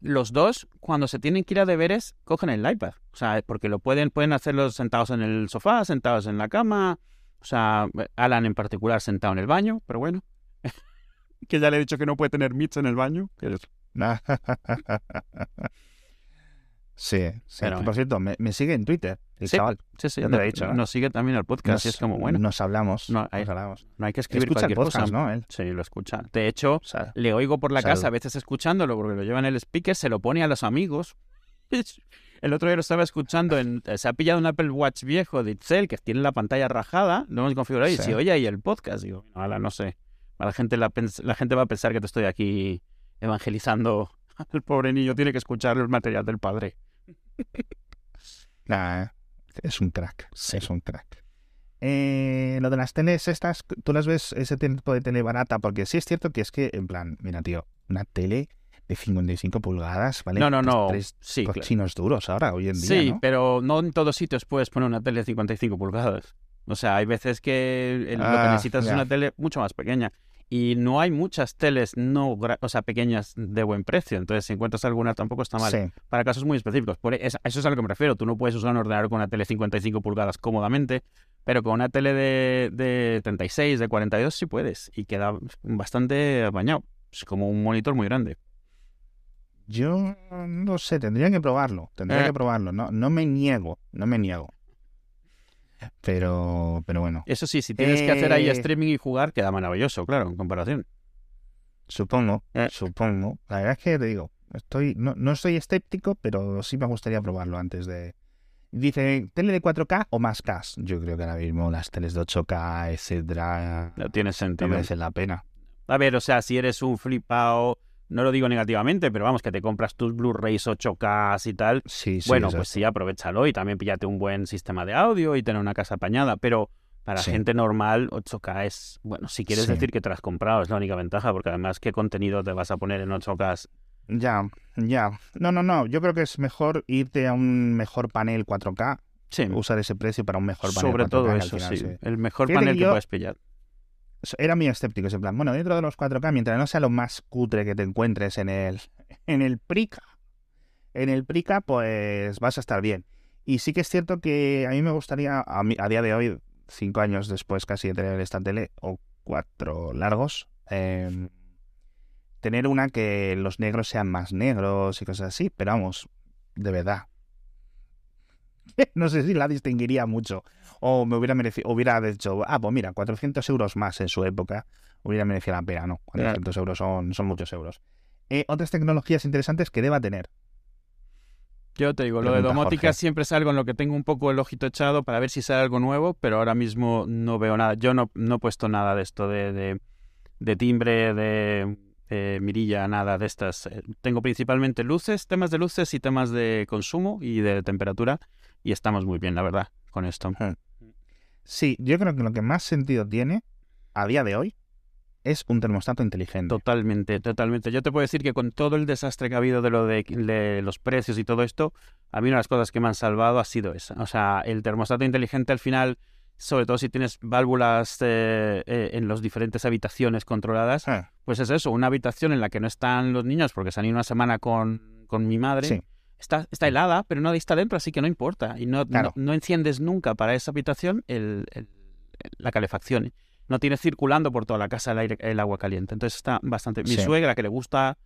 los dos, cuando se tienen que ir a deberes, cogen el iPad. O sea, porque lo pueden, pueden hacerlo sentados en el sofá, sentados en la cama. O sea, Alan en particular sentado en el baño, pero bueno. que ya le he dicho que no puede tener Mitch en el baño. sí, sí. Pero por cierto, me, me sigue en Twitter, el Sí, chaval. Sí, sí, Ya te lo he dicho, ¿no? nos sigue también al podcast y es como, bueno, Nos hablamos. No, hay- nos hablamos. no hay que escribir Escucha el cualquier podcast, cosa. ¿no? Él. Sí, lo escucha. De hecho, O sea, le oigo por la Salud. casa a veces escuchándolo porque lo lleva en el speaker, se lo pone a los amigos. El otro día lo estaba escuchando, en, se ha pillado un Apple Watch viejo de Itzel que tiene la pantalla rajada, lo hemos configurado y Sí. si oye ahí el podcast, digo, no, ala, no sé, la gente, la, la gente va a pensar que te estoy aquí evangelizando. El pobre niño tiene que escuchar el material del padre. Nah, es un crack. Sí. Es un crack. Eh, lo de las teles estas, tú las ves ese tipo de tele barata, porque sí es cierto que es que, en plan, mira, tío, una tele de 55 pulgadas, ¿vale? No, no, no. Tres Sí, claro. cochinos duros ahora, hoy en día, Sí, ¿no? pero no en todos sitios puedes poner una tele de 55 pulgadas. O sea, hay veces que el- lo que Ah, necesitas es ya. una tele mucho más pequeña. Y no hay muchas teles no o sea, pequeñas de buen precio. Entonces, si encuentras alguna, tampoco está mal. Sí, Para casos muy específicos. Por e- es- eso es a lo que me refiero. Tú no puedes usar un ordenador con una tele de 55 pulgadas cómodamente, pero con una tele de, de 36, de 42 sí puedes. Y queda bastante apañado. Es como un monitor muy grande. yo no sé, tendría que probarlo, tendría Eh. que probarlo, no, no me niego, no me niego. Pero, pero bueno. Eso sí, si tienes que hacer ahí Eh. streaming y jugar, queda maravilloso, claro, en comparación. Supongo, Eh. supongo. La verdad es que te digo, estoy, no, no soy escéptico, pero sí me gustaría probarlo antes de. Dice, ¿tele de 4K o más K? Yo creo que ahora mismo las teles de 8K, etcétera, No tiene no sentido. merecen la pena. A ver, o sea, si eres un flipao, no lo digo negativamente, pero vamos, que te compras tus Blu-rays 8K y tal, Sí, sí. bueno, exacto. pues sí, aprovechalo y también píllate un buen sistema de audio y tener una casa apañada, pero para Sí. gente normal 8K es, bueno, si quieres decir que te has comprado, es la única ventaja, porque además, ¿qué contenido te vas a poner en 8K? Ya, ya. No, no, no. Yo creo que es mejor irte a un mejor panel 4K, Sí, usar ese precio para un mejor panel sobre 4K. todo eso, final sí, el mejor Fíjate panel que puedes pillar. Era muy escéptico ese plan. Bueno, dentro de los 4K, mientras no sea lo más cutre que te encuentres en el, en el Prica, en el Prica, pues vas a estar bien. Y sí que es cierto que a mí me gustaría, a, mí- a día de hoy, cinco años después casi de tener esta tele, o cuatro largos, eh, tener una que los negros sean más negros y cosas así, pero vamos, de verdad. No sé si la distinguiría mucho. O me hubiera merecido, hubiera dicho, ah, pues mira, 400 euros más en su época, hubiera merecido la pena, ¿no? 400 euros son, son muchos euros. Eh, otras tecnologías interesantes que deba tener. Yo te digo, lo de domótica Jorge. siempre es algo en lo que tengo un poco el ojito echado para ver si sale algo nuevo, pero ahora mismo no veo nada. Yo no, no he puesto nada de esto de, de, de timbre, de eh, mirilla, nada de estas. Eh, Tengo principalmente luces, temas de luces y temas de consumo y de temperatura y estamos muy bien, la verdad, con esto. Sí, yo creo que lo que más sentido tiene a día de hoy es un termostato inteligente. Totalmente, totalmente. Yo te puedo decir que con todo el desastre que ha habido de lo de, de los precios y todo esto, a mí una de las cosas que me han salvado ha sido esa. O sea, el termostato inteligente al final, sobre todo si tienes válvulas eh, eh, en las diferentes habitaciones controladas, Ah, pues es eso, una habitación en la que no están los niños porque se han ido una semana con, con mi madre. sí, Está, está helada, pero nadie está dentro, así que no importa. Y no, Claro. no, no enciendes nunca para esa habitación el- el- la calefacción. No tienes circulando por toda la casa el, aire, el agua caliente. Entonces está bastante... Mi Sí. suegra, que le gusta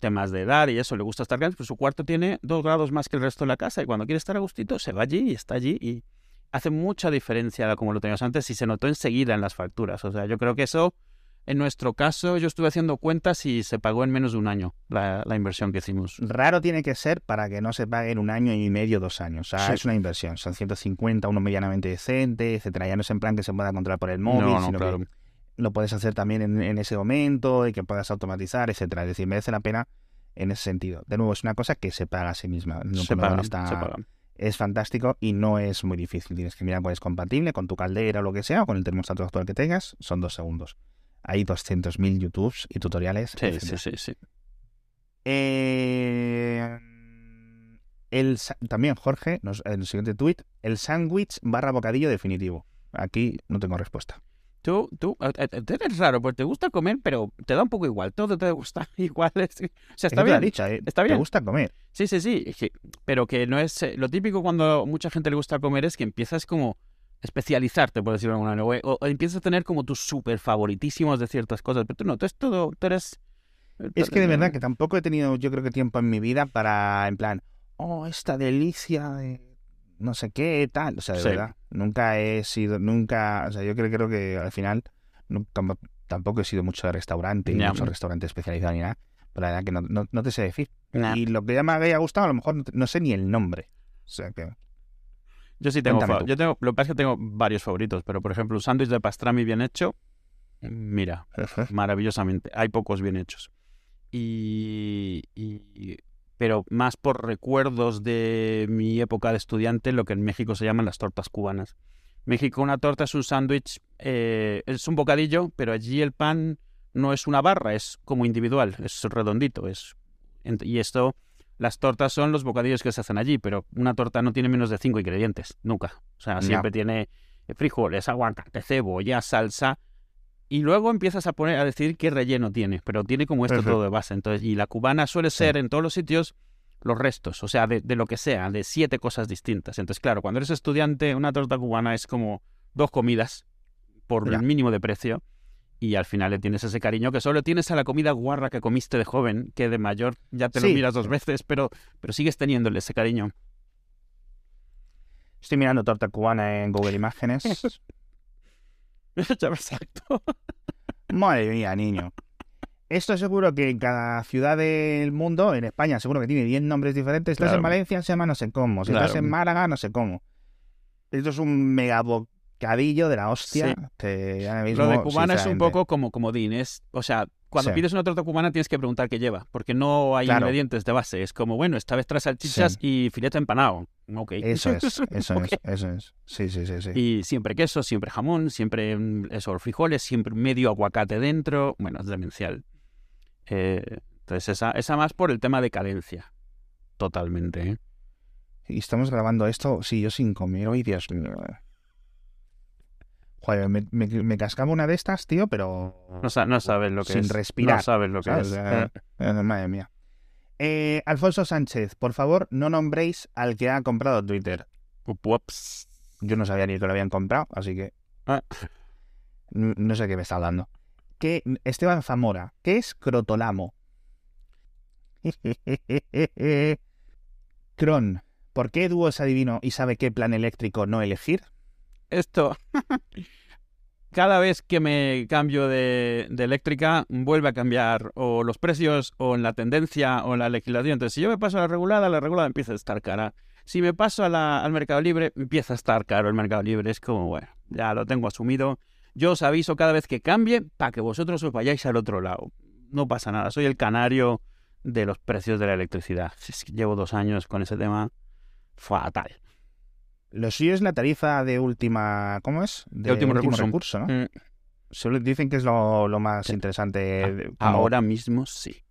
temas de edad y eso, le gusta estar caliente, pues su cuarto tiene dos grados más que el resto de la casa y cuando quiere estar a gustito se va allí y está allí y hace mucha diferencia como lo teníamos antes y se notó enseguida en las facturas. O sea, yo creo que eso, en nuestro caso, yo estuve haciendo cuentas y se pagó en menos de un año la, la inversión que hicimos. Raro tiene que ser para que no se pague en un año y medio, dos años. O sea, Sí. es una inversión. Son 150, uno medianamente decente, etcétera. Ya no es en plan que se pueda controlar por el móvil, no, no, sino claro. que lo puedes hacer también en, en ese momento y que puedas automatizar, etcétera. Es decir, merece la pena en ese sentido. De nuevo, es una cosa que se paga a sí misma. Lo Se no paga, está- se paga. Es fantástico y no es muy difícil. Tienes que mirar cuál es compatible con tu caldera o lo que sea, o con el termostato actual que tengas. Son dos segundos. Hay 200.000 YouTubes y tutoriales. Sí, etcétera. sí, sí, sí. Eh, el, también, Jorge, nos, en el siguiente tweet, el sándwich barra bocadillo definitivo. Aquí no tengo respuesta. Tú, tú, eh, eh, tú eres raro, porque te gusta comer, pero te da un poco igual. Todo te gusta igual. O sea, está te bien. dicho, ¿eh? está Te bien. gusta comer. Sí, sí, sí. pero que no es. eh, Lo típico cuando mucha gente le gusta comer es que empiezas como especializarte, por decirlo de alguna manera. O, o empiezas a tener como tus súper favoritísimos de ciertas cosas. Pero tú no, tú es todo. Tú eres. Es que de verdad que tampoco he tenido, yo creo que tiempo en mi vida para, en plan, oh, esta delicia de no sé qué, tal. O sea, de Sí. verdad, nunca he sido, nunca, o sea, yo creo, creo que al final tampoco he sido mucho de restaurante, y Ya. mucho restaurante especializado ni nada. Pero la verdad que no, no, no te sé decir. Nah. Y lo que ya me haya gustado, a lo mejor no, te- no sé ni el nombre. O sea que. Yo sí tengo, yo tengo, lo que pasa es que tengo varios favoritos, pero por ejemplo, un sándwich de pastrami bien hecho, mira, maravillosamente. Hay pocos bien hechos. Y, y- pero más por recuerdos de mi época de estudiante, lo que en México se llaman las tortas cubanas. México una torta es un sándwich, eh, es un bocadillo, pero allí el pan no es una barra, es como individual, es redondito, es y esto las tortas son los bocadillos que se hacen allí, pero una torta no tiene menos de cinco ingredientes, nunca. O sea, siempre tiene frijoles, aguacate, cebolla, salsa. Y luego empiezas a poner a decir qué relleno tiene, pero tiene como esto todo de base. Entonces, y la cubana suele Sí. ser en todos los sitios los restos, o sea, de, de lo que sea, de siete cosas distintas. Entonces, claro, cuando eres estudiante, una torta cubana es como dos comidas por Ya. el mínimo de precio. Y al final le tienes ese cariño que solo tienes a la comida guarra que comiste de joven, que de mayor ya te lo Sí. miras dos veces, pero, pero sigues teniéndole ese cariño. Estoy mirando torta cubana en Google Imágenes. Exacto. Madre mía, niño. Esto seguro que en cada ciudad del mundo, en España seguro que tiene 10 nombres diferentes. Estás Claro. en Valencia, se llama no sé cómo. Si estás en Málaga, no sé cómo. Esto es un mega bocadillo de la hostia. Sí. Que ahora mismo, Lo de cubana es un poco como comodín. Es, o sea, cuando Sí. pides una torta cubana tienes que preguntar qué lleva, porque no hay Claro. ingredientes de base. Es como, bueno, esta vez trae salchichas y filete empanado. Ok. Eso es, eso es, eso es. Sí, sí, sí, sí. Y siempre queso, siempre jamón, siempre mm, eso, frijoles, siempre medio aguacate dentro. Bueno, es demencial. Eh, entonces, esa, esa más por el tema de cadencia. Totalmente. ¿eh? Y estamos grabando esto, sí, yo sin comer. Ay, Dios mío. Joder, me, me, me cascaba una de estas, tío, pero... No, sa- no sabes lo que Sin es. respirar, No sabes lo que ¿sabes? es. Eh, eh, madre mía. Eh, Alfonso Sánchez, por favor, no nombréis al que ha comprado Twitter. Up, ups. Yo no sabía ni que lo habían comprado, así que... Ah. No sé qué me está hablando. ¿Qué, Esteban Zamora, ¿qué es crotolamo? Cron, ¿por qué Dúo es adivino y sabe qué plan eléctrico no elegir? Esto. Cada vez que me cambio de, eléctrica, vuelve a cambiar o los precios, o en la tendencia, o en la legislación. Entonces, si yo me paso a la regulada, la regulada empieza a estar cara. Si me paso al mercado libre, empieza a estar caro el mercado libre. Es como, bueno, ya lo tengo asumido. Yo os aviso cada vez que cambie para que vosotros os vayáis al otro lado. No pasa nada, soy el canario de los precios de la electricidad. Llevo dos años con ese tema fatal. Lo suyo es la tarifa de última... ¿Cómo es? De, último recurso. ¿no? Mm, Solo dicen que es lo, lo más Sí. interesante Ahora mismo sí.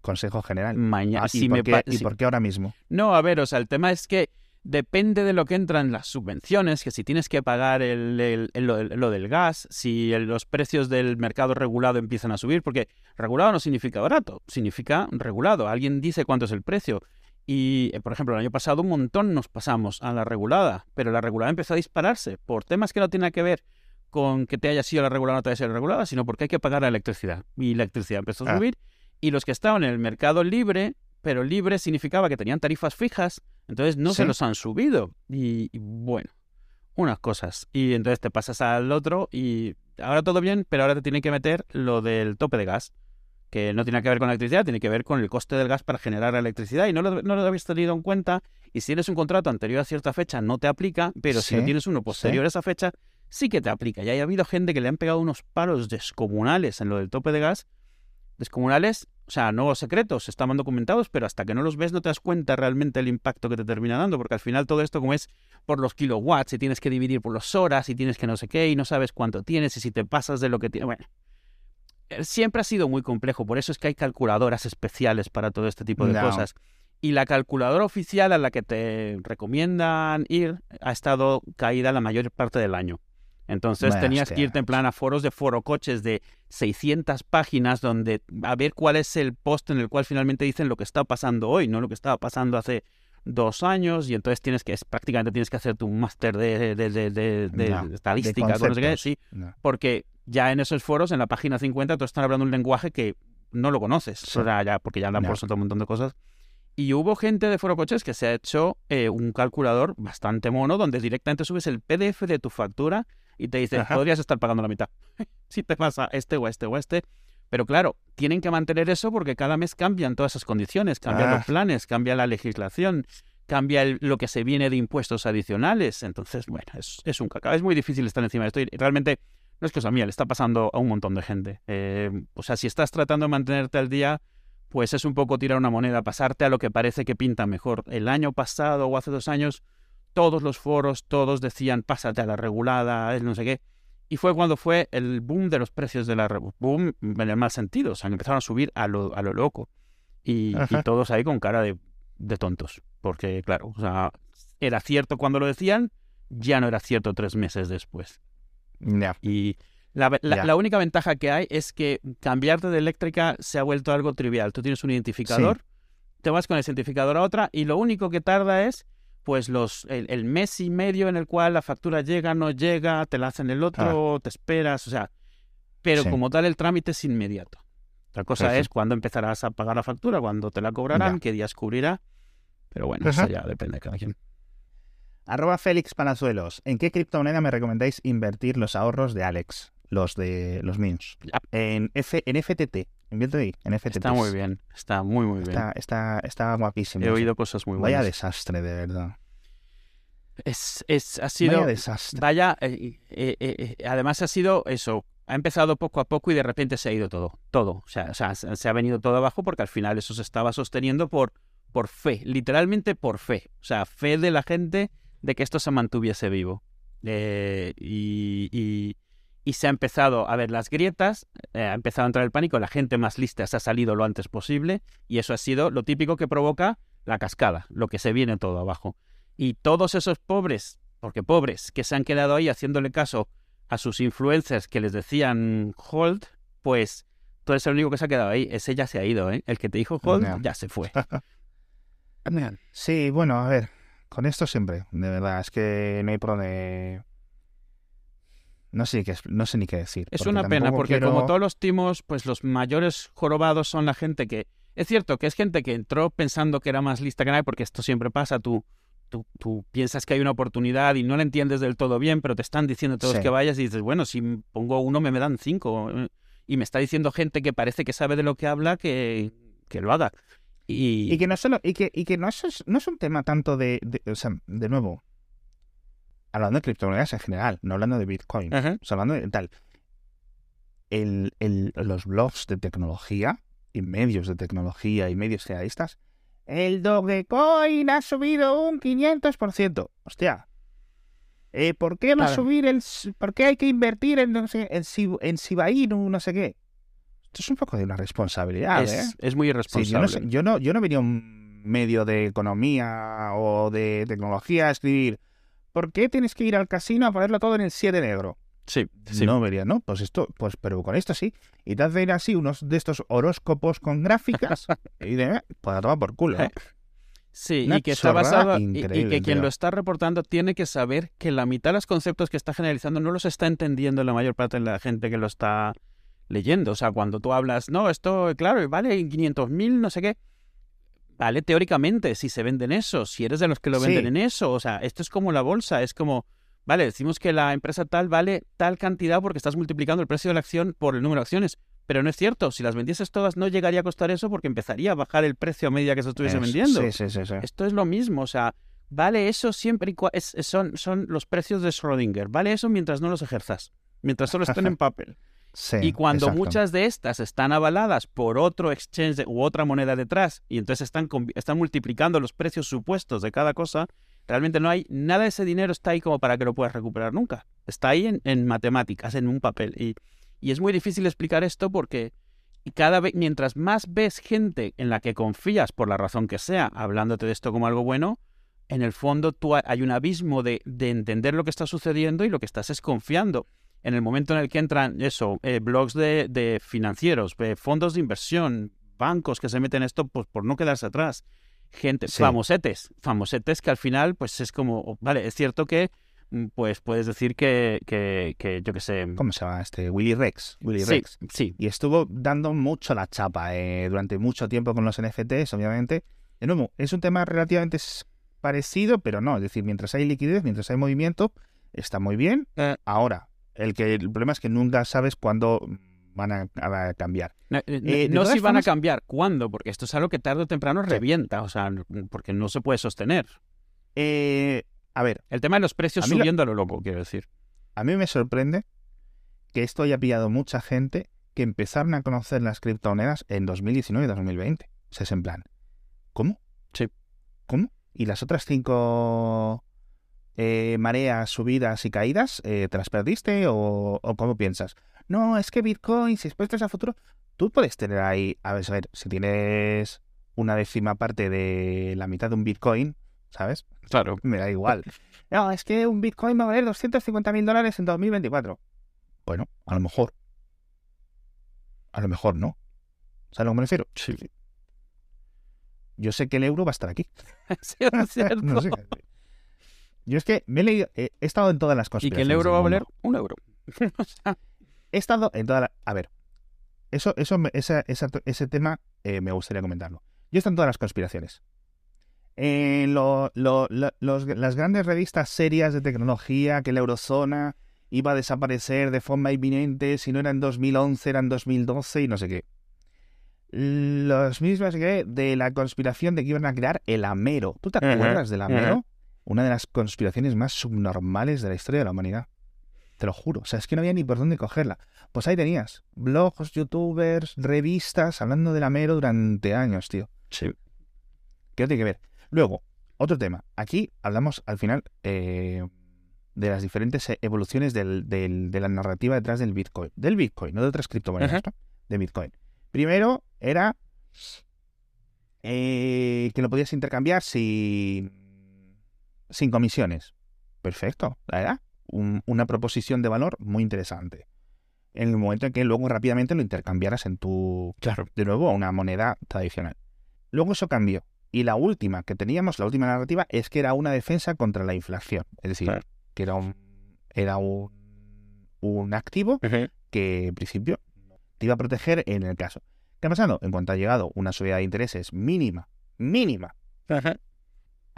consejo general. Mañana, Ah, ¿y, si por me qué, pa- ¿Y si- por qué ahora mismo? No, a ver, o sea, el tema es que depende de lo que entran las subvenciones, que si tienes que pagar el, el- el- lo, lo del gas, si los precios del mercado regulado empiezan a subir, porque regulado no significa barato, significa regulado. Alguien dice cuánto es el precio. Y, eh, por ejemplo, el año pasado un montón nos pasamos a la regulada, pero la regulada empezó a dispararse por temas que no tienen que ver con que te haya sido la regulada o no te haya sido la regulada, sino porque hay que pagar la electricidad. Y la electricidad empezó a Ah. subir. Y los que estaban en el mercado libre, pero libre significaba que tenían tarifas fijas, entonces no se los han subido. Y, y bueno, unas cosas. Y entonces te pasas al otro y ahora todo bien, pero ahora te tienen que meter lo del tope de gas, que no tiene que ver con la electricidad, tiene que ver con el coste del gas para generar la electricidad y no lo, no lo habéis tenido en cuenta. Y si tienes un contrato anterior a cierta fecha, no te aplica, pero si Sí, no tienes uno posterior a esa fecha, sí que te aplica. Y ha habido gente que le han pegado unos palos descomunales en lo del tope de gas. Descomunales, o sea, no secretos, estaban documentados, pero hasta que no los ves no te das cuenta realmente el impacto que te termina dando, porque al final todo esto como es por los kilowatts y tienes que dividir por las horas y tienes que no sé qué y no sabes cuánto tienes y si te pasas de lo que tienes, bueno. Eh, Siempre ha sido muy complejo, por eso es que hay calculadoras especiales para todo este tipo de No. cosas. Y la calculadora oficial a la que te recomiendan ir ha estado caída la mayor parte del año. Entonces Bueno, tenías que irte en plan a foros de forocoches de 600 páginas donde a ver cuál es el post en el cual finalmente dicen lo que está pasando hoy, no lo que estaba pasando hace dos años y entonces tienes que es, prácticamente tienes que hacerte un máster de, de, de, de- No, estadística, no sé qué, sí, No. porque ya en esos foros, en la página 50, tú están hablando un lenguaje que no lo conoces, Sí. o sea, ya, porque ya No. por otro montón de cosas. Y hubo gente de Foro Coches que se ha hecho eh, un calculador bastante mono donde directamente subes el PDF de tu factura y te dice, Ajá. podrías estar pagando la mitad. si te pasa este o este o este. Pero claro, tienen que mantener eso porque cada mes cambian todas esas condiciones, cambian Ah. los planes, cambia la legislación, cambia el- lo que se viene de impuestos adicionales. Entonces, bueno, es, es un cacao. Es muy difícil estar encima de esto. Y realmente no es cosa mía, le está pasando a un montón de gente. Eh, o sea, si estás tratando de mantenerte al día, pues es un poco tirar una moneda, pasarte a lo que parece que pinta mejor. El año pasado o hace dos años, todos los foros, todos decían, pásate a la regulada, no sé qué. Y fue cuando fue el boom de los precios de la... Boom en el mal sentido, o sea, empezaron a subir a lo, a lo loco. Y, y todos ahí con cara de, de tontos. Porque, claro, o sea, era cierto cuando lo decían, ya no era cierto tres meses después. Y la, la- la única ventaja que hay es que cambiarte de eléctrica se ha vuelto algo trivial. Tú tienes un identificador, te vas con ese identificador a otra y lo único que tarda es pues los el, el mes y medio en el cual la factura llega, no llega, te la hacen el otro, te esperas, o sea, pero Ah. Sí. como tal el trámite es inmediato. La cosa es cuándo empezarás a pagar la factura, cuándo te la cobrarán, Ya. qué días cubrirá. Pero bueno, eso ya depende de cada quien. Arroba Félix Palazuelos. ¿En qué criptomoneda me recomendáis invertir los ahorros de Alex? Los de los míos. En, F, en FTT. Invierto ahí, en FTT. Está muy bien, está muy, muy bien. Está, está, está guapísimo. He oído cosas muy Vaya buenas. desastre, de verdad. Es, es, ha sido... Vaya desastre. Vaya, eh, eh, eh, además ha sido eso, ha empezado poco a poco y de repente se ha ido todo, todo. O sea, o sea, se ha venido todo abajo porque al final eso se estaba sosteniendo por, por fe, literalmente por fe. O sea, fe de la gente de que esto se mantuviese vivo. Y, y- y se ha empezado a ver las grietas, eh, ha empezado a entrar el pánico, la gente más lista se ha salido lo antes posible y eso ha sido lo típico que provoca la cascada, lo que se viene todo abajo. Y todos esos pobres, porque pobres, que se han quedado ahí haciéndole caso a sus influencers que les decían hold, pues tú eres el único que se ha quedado ahí. Ese ya se ha ido, ¿eh? El que te dijo hold Ya. ya se fue. Sí, bueno, a ver, con esto siempre, de verdad, es que no hay por dónde... No sé, qué, no sé ni qué decir. Es una pena, porque quiero- como todos los timos, pues los mayores jorobados son la gente que... Es cierto que es gente que entró pensando que era más lista que nadie, porque esto siempre pasa, tú, tú, tú piensas que hay una oportunidad y no la entiendes del todo bien, pero te están diciendo todos Sí. que vayas y dices, bueno, si pongo uno me, me dan cinco. Y me está diciendo gente que parece que sabe de lo que habla que, que lo haga. Y, Y que no solo, y que, y que no, es, no es un tema tanto de, de- o sea, de nuevo, hablando de criptomonedas en general, no hablando de Bitcoin, o sea, hablando de tal, el, el- los blogs de tecnología y medios de tecnología y medios generalistas, el Dogecoin ha subido un 500%. Hostia. Eh, ¿Por qué va a Claro. subir el... ¿Por qué hay que invertir en, no sé, en, en no sé qué? Esto es un poco de una responsabilidad, ¿eh? es, es muy Sí, irresponsable. yo, no sé- yo no, yo no venía a un medio de economía o de tecnología a escribir ¿por qué tienes que ir al casino a ponerlo todo en el 7 negro? Sí, sí. No vería, ¿no? Pues esto, pues, pero con esto sí. Y te hacen así unos de estos horóscopos con gráficas y de, pues a tomar por culo. ¿eh? Sí, Una y que está basado y- que quien lo está reportando tiene que saber que la mitad de los conceptos que está generalizando no los está entendiendo la mayor parte de la gente que lo está leyendo. O sea, cuando tú hablas, no, esto, claro, vale 500 mil, no sé qué. Vale, teóricamente, si se venden eso, si eres de los que lo Sí. venden en eso, o sea, esto es como la bolsa, es como, vale, decimos que la empresa tal vale tal cantidad porque estás multiplicando el precio de la acción por el número de acciones, pero no es cierto, si las vendieses todas no llegaría a costar eso porque empezaría a bajar el precio a medida que se estuviese Es- vendiendo. Sí, sí, sí. sí. Esto es lo mismo, o sea, vale eso siempre y es- son, son los precios de Schrödinger, vale eso mientras no los ejerzas, mientras solo estén en papel. Sí, y cuando exacto. muchas de estas están avaladas por otro exchange u otra moneda detrás y entonces están, están multiplicando los precios supuestos de cada cosa, realmente no hay nada de ese dinero está ahí como para que lo puedas recuperar nunca. Está ahí en, en matemáticas, en un papel. Y, y es muy difícil explicar esto porque y cada vez, mientras más ves gente en la que confías, por la razón que sea, hablándote de esto como algo bueno, en el fondo tú ha- hay un abismo de, de entender lo que está sucediendo y lo que estás es confiando. En el momento en el que entran eso, eh, blogs de, de financieros, eh, fondos de inversión, bancos que se meten en esto pues, por no quedarse atrás, gente, Sí. famosetes, famosetes que al final pues es como, oh, vale, es cierto que mm, pues puedes decir que, que, que yo qué sé, ¿Cómo se llama este? Willy Rex. Willy sí, Rex. sí, Y estuvo dando mucho la chapa eh, durante mucho tiempo con los NFTs, obviamente. De nuevo, es un tema relativamente parecido, pero no. Es decir, mientras hay liquidez, mientras hay movimiento, está muy bien. Ahora, el que el problema es que nunca sabes cuándo van a, a cambiar. No, eh, no- todas si van a cambiar, ¿cuándo? Porque esto es algo que tarde o temprano Sí. revienta, o sea, porque no se puede sostener. Eh, a ver, El tema de los precios A lo- subiendo a lo loco, quiero decir. a mí me sorprende que esto haya pillado mucha gente que empezaron a conocer las criptomonedas en 2019 y 2020. O sea, es en plan, ¿cómo? Sí. ¿Cómo? ¿Y las otras cinco eh, mareas, subidas y caídas, eh, te las perdiste o, o cómo piensas? No, es que Bitcoin, si expuestas a futuro, tú puedes tener ahí, a ver, a ver, si tienes una décima parte de la mitad de un Bitcoin, ¿sabes? Claro. Me da igual. No, es que un Bitcoin va a valer 250 mil dólares en 2024. Bueno, a lo mejor. A lo mejor no. ¿Sabes a lo que me refiero? Sí. Yo sé que el euro va a estar aquí. Sí, es cierto. No sé. Yo es que me he leído, he he estado en todas las y conspiraciones. que el euro va a valer un euro. O sea, He estado en todas las... A ver, eso, eso, esa- esa- ese tema eh, me gustaría comentarlo. Yo he estado en todas las conspiraciones. En lo- lo- lo- los- las grandes revistas serias de tecnología, que la eurozona iba a desaparecer de forma inminente, si no era en 2011, era en 2012 y no sé qué. Los mismos que de la conspiración de que iban a crear el Amero. ¿Tú te acuerdas del Amero? Una de las conspiraciones más subnormales de la historia de la humanidad. Te lo juro. O sea, es que no había ni por dónde cogerla. Pues ahí tenías. Blogs, youtubers, revistas, hablando del Amero durante años, tío. Sí. ¿Qué tiene que ver? Luego, otro tema. Aquí hablamos al final eh, de las diferentes eh, evoluciones del- del- de la narrativa detrás del Bitcoin. Del Bitcoin, no de otras criptomonedas. De Bitcoin. Primero era eh, que lo podías intercambiar sin, sin comisiones. Perfecto, la verdad. Un- una proposición de valor muy interesante. En el momento en que luego rápidamente lo intercambiaras en tu, Claro. de nuevo, a una moneda tradicional. Luego eso cambió. Y la última que teníamos, la última narrativa, es que era una defensa contra la inflación. Es decir, Claro. que era un, era un, un activo que en principio te iba a proteger en el caso. ¿Qué ha pasado? En cuanto ha llegado una subida de intereses mínima, mínima,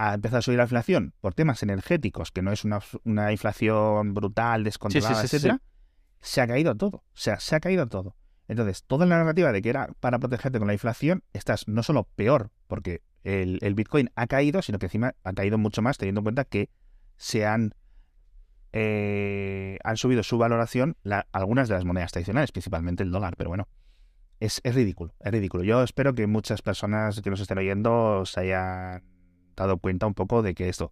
ha empezado a subir la inflación por temas energéticos, que no es una, una inflación brutal, descontrolada, sí, sí, sí. etcétera, se ha caído todo. O sea, se ha caído todo. Entonces, toda la narrativa de que era para protegerte con la inflación, estás no solo peor, porque el, el Bitcoin ha caído, sino que encima ha caído mucho más, teniendo en cuenta que se han, eh, han subido su valoración la- algunas de las monedas tradicionales, principalmente el dólar, pero bueno. Es, es ridículo, es ridículo. Yo espero que muchas personas que nos estén oyendo se hayan dado cuenta un poco de que esto,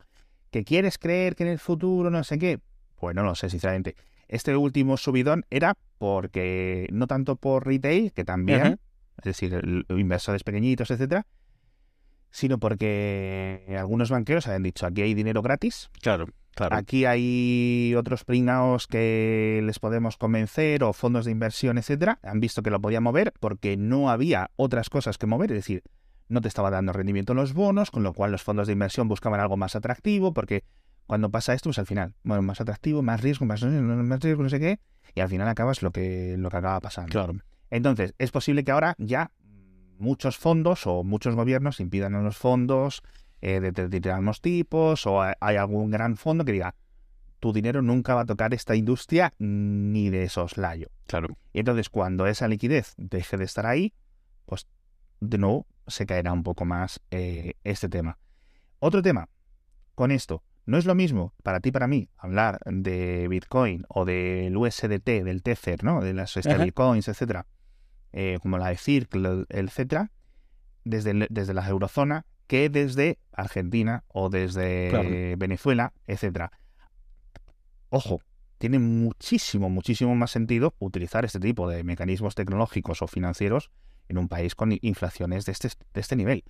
que quieres creer que en el futuro no sé qué, pues no lo sé, sinceramente. Este último subidón era porque, no tanto por retail, que también, Ajá. es decir, inversores pequeñitos, etcétera, sino porque algunos banqueros habían dicho, aquí hay dinero gratis, Claro, claro. Aquí hay otros pringaos que les podemos convencer o fondos de inversión, etcétera. Han visto que lo podían mover porque no había otras cosas que mover, es decir, no te estaba dando rendimiento los bonos, con lo cual los fondos de inversión buscaban algo más atractivo, porque cuando pasa esto, pues al final, bueno, más atractivo, más riesgo, más, más riesgo, no sé qué, y al final acabas lo que, lo que acaba pasando. Claro. Entonces, es posible que ahora ya muchos fondos o muchos gobiernos impidan a los fondos eh, de determinados tipos o ha- hay algún gran fondo que diga, tu dinero nunca va a tocar esta industria ni de soslayo. Claro. Y entonces cuando esa liquidez deje de estar ahí, pues de nuevo se caerá un poco más eh, este tema. Otro tema, con esto, no es lo mismo para ti para mí hablar de Bitcoin o del USDT, del Tether, ¿no? De las stablecoins, etcétera, eh, como la de Circle, etcétera, desde, desde la eurozona que desde Argentina o desde Claro. Venezuela, etcétera. Ojo, tiene muchísimo, muchísimo más sentido utilizar este tipo de mecanismos tecnológicos o financieros en un país con inflaciones de este, de este nivel.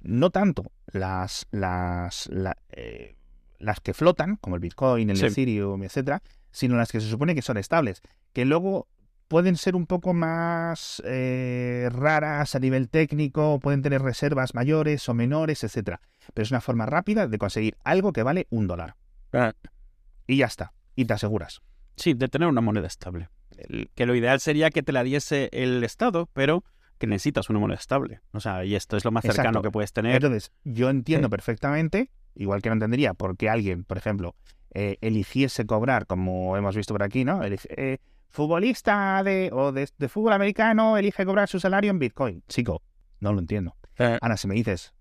No tanto las, las, la- eh, las que flotan, como el Bitcoin, el Sí. Ethereum, etcétera, sino las que se supone que son estables, que luego pueden ser un poco más eh, raras a nivel técnico, pueden tener reservas mayores o menores, etcétera. Pero es una forma rápida de conseguir algo que vale un dólar. Ah, Y ya está. Y te aseguras. Sí, de tener una moneda estable. El- que lo ideal sería que te la diese el Estado, pero que necesitas una moneda estable. O sea, y esto es lo más cercano que puedes tener. Entonces, yo entiendo perfectamente, igual que no entendería por qué alguien, por ejemplo, eh, eligiese cobrar, como hemos visto por aquí, ¿no? Elige- eh, futbolista de, o de, de fútbol americano elige cobrar su salario en Bitcoin. Chico, no lo entiendo. Eh, Ahora, si me dices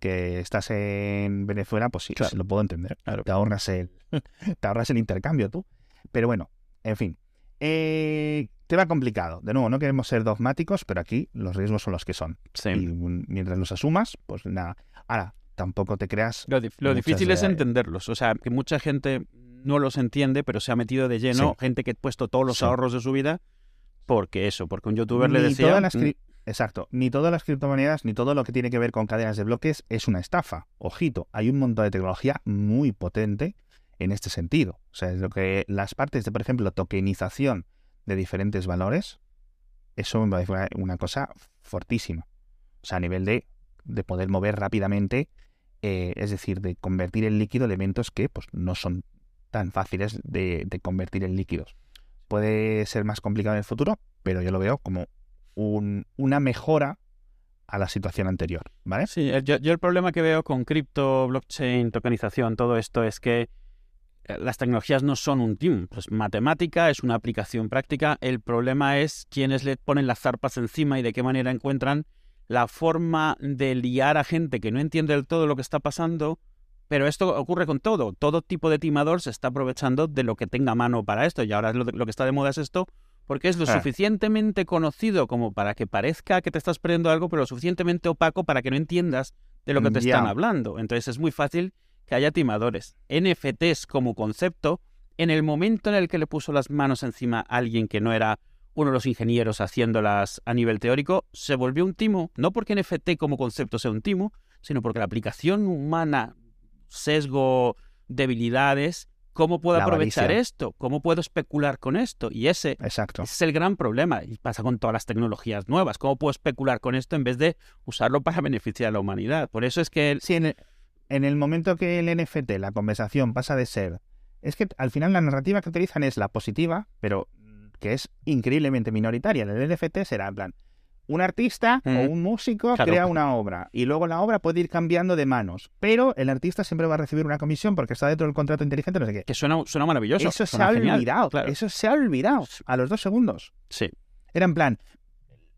que estás en Venezuela, pues sí, Claro. sí lo puedo entender. Claro. Te ahorras el, te ahorras el intercambio tú. Pero bueno, en fin. Eh, tema complicado. De nuevo, no queremos ser dogmáticos, pero aquí los riesgos son los que son. sí. Y mientras los asumas, pues nada. Ahora, tampoco te creas. Lo, difícil es de- entenderlos. O sea, que mucha gente no los entiende, pero se ha metido de lleno. Sí. Gente que ha puesto todos los Sí. ahorros de su vida. Porque eso, porque un youtuber le decía. las "Mm, cri- Exacto. Ni todas las criptomonedas, ni todo lo que tiene que ver con cadenas de bloques es una estafa. Ojito, hay un montón de tecnología muy potente en este sentido. O sea, es lo que las partes de, por ejemplo, tokenización de diferentes valores, eso me parece una, cosa fortísima. O sea, a nivel de, de poder mover rápidamente, eh, es decir, de convertir en líquido elementos que pues, no son tan fáciles de, de convertir en líquidos. Puede ser más complicado en el futuro, pero yo lo veo como un- una mejora a la situación anterior, ¿vale? Sí, yo, yo el problema que veo con cripto, blockchain, tokenización, todo esto es que las tecnologías no son un team, pues matemática es una aplicación práctica, el problema es quienes le ponen las zarpas encima y de qué manera encuentran la forma de liar a gente que no entiende del todo lo que está pasando, pero esto ocurre con todo, todo tipo de timador se está aprovechando de lo que tenga mano para esto y ahora lo, lo que está de moda es esto porque es lo Ah. suficientemente conocido como para que parezca que te estás perdiendo algo, pero lo suficientemente opaco para que no entiendas de lo que te están hablando. Entonces es muy fácil que haya timadores. NFTs como concepto, en el momento en el que le puso las manos encima a alguien que no era uno de los ingenieros haciéndolas a nivel teórico, se volvió un timo, no porque NFT como concepto sea un timo, sino porque la aplicación humana, sesgo, debilidades, ¿cómo puedo La aprovechar avaricia. esto? ¿Cómo puedo especular con esto? Y ese, Exacto. ese es el gran problema. Y pasa con todas las tecnologías nuevas. ¿Cómo puedo especular con esto en vez de usarlo para beneficiar a la humanidad? Por eso es que... Sí, en el, en el momento que el NFT, la conversación pasa de ser... Es que al final la narrativa que utilizan es la positiva, pero mm, que es increíblemente minoritaria. El NFT será en plan, un artista Mm. o un músico Claro. crea una obra y luego la obra puede ir cambiando de manos, pero el artista siempre va a recibir una comisión porque está dentro del contrato inteligente, no sé qué. que suena, suena maravilloso. Eso se ha genial, olvidado, claro. eso se ha olvidado a los dos segundos. Sí. Era en plan,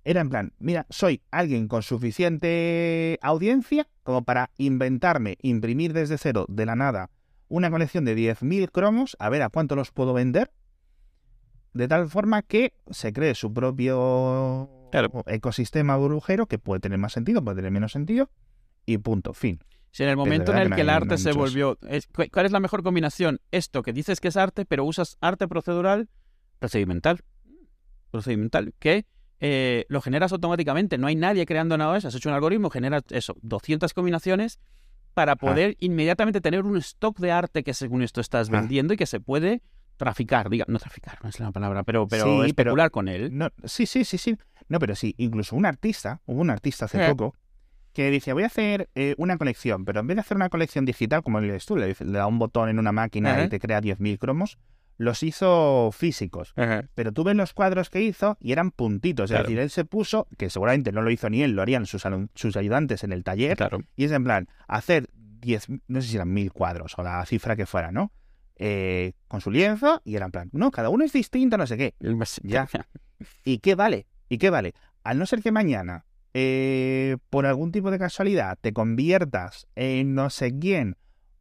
era en plan, mira, soy alguien con suficiente audiencia como para inventarme, imprimir desde cero, de la nada, una colección de 10.000 cromos, a ver a cuánto los puedo vender, de tal forma que se cree su propio Claro. ecosistema burbujero que puede tener más sentido, puede tener menos sentido, y punto, fin. Si en el momento en el que que el arte no se muchos. volvió... ¿Cuál es la mejor combinación? Esto que dices que es arte, pero usas arte procedural, procedimental. Procedimental. Que eh, lo generas automáticamente. No hay nadie creando nada de eso. Has hecho un algoritmo, generas eso, 200 combinaciones para poder inmediatamente tener un stock de arte que según esto estás Ah. vendiendo y que se puede traficar. Diga, no traficar, no es la palabra, pero, pero Sí, pero- especular con él. No, sí, sí, sí, sí. No, pero sí, incluso un artista, hubo un artista hace Eh. poco que dice, voy a hacer eh, una colección, pero en vez de hacer una colección digital, como le dices tú, le, da un botón en una máquina y te crea 10.000 cromos, los hizo físicos. Pero tú ves los cuadros que hizo y eran puntitos. Claro. Es decir, él se puso, que seguramente no lo hizo ni él, lo harían sus, ayudantes en el taller, Claro. y es en plan, hacer 10, no sé si eran 1000 cuadros o la cifra que fuera, ¿no? Eh, con su lienzo y era en plan, no, cada uno es distinto, no sé qué. Ya. ¿Y qué vale? ¿Y qué vale? Al no ser que mañana, eh, por algún tipo de casualidad, te conviertas en no sé quién,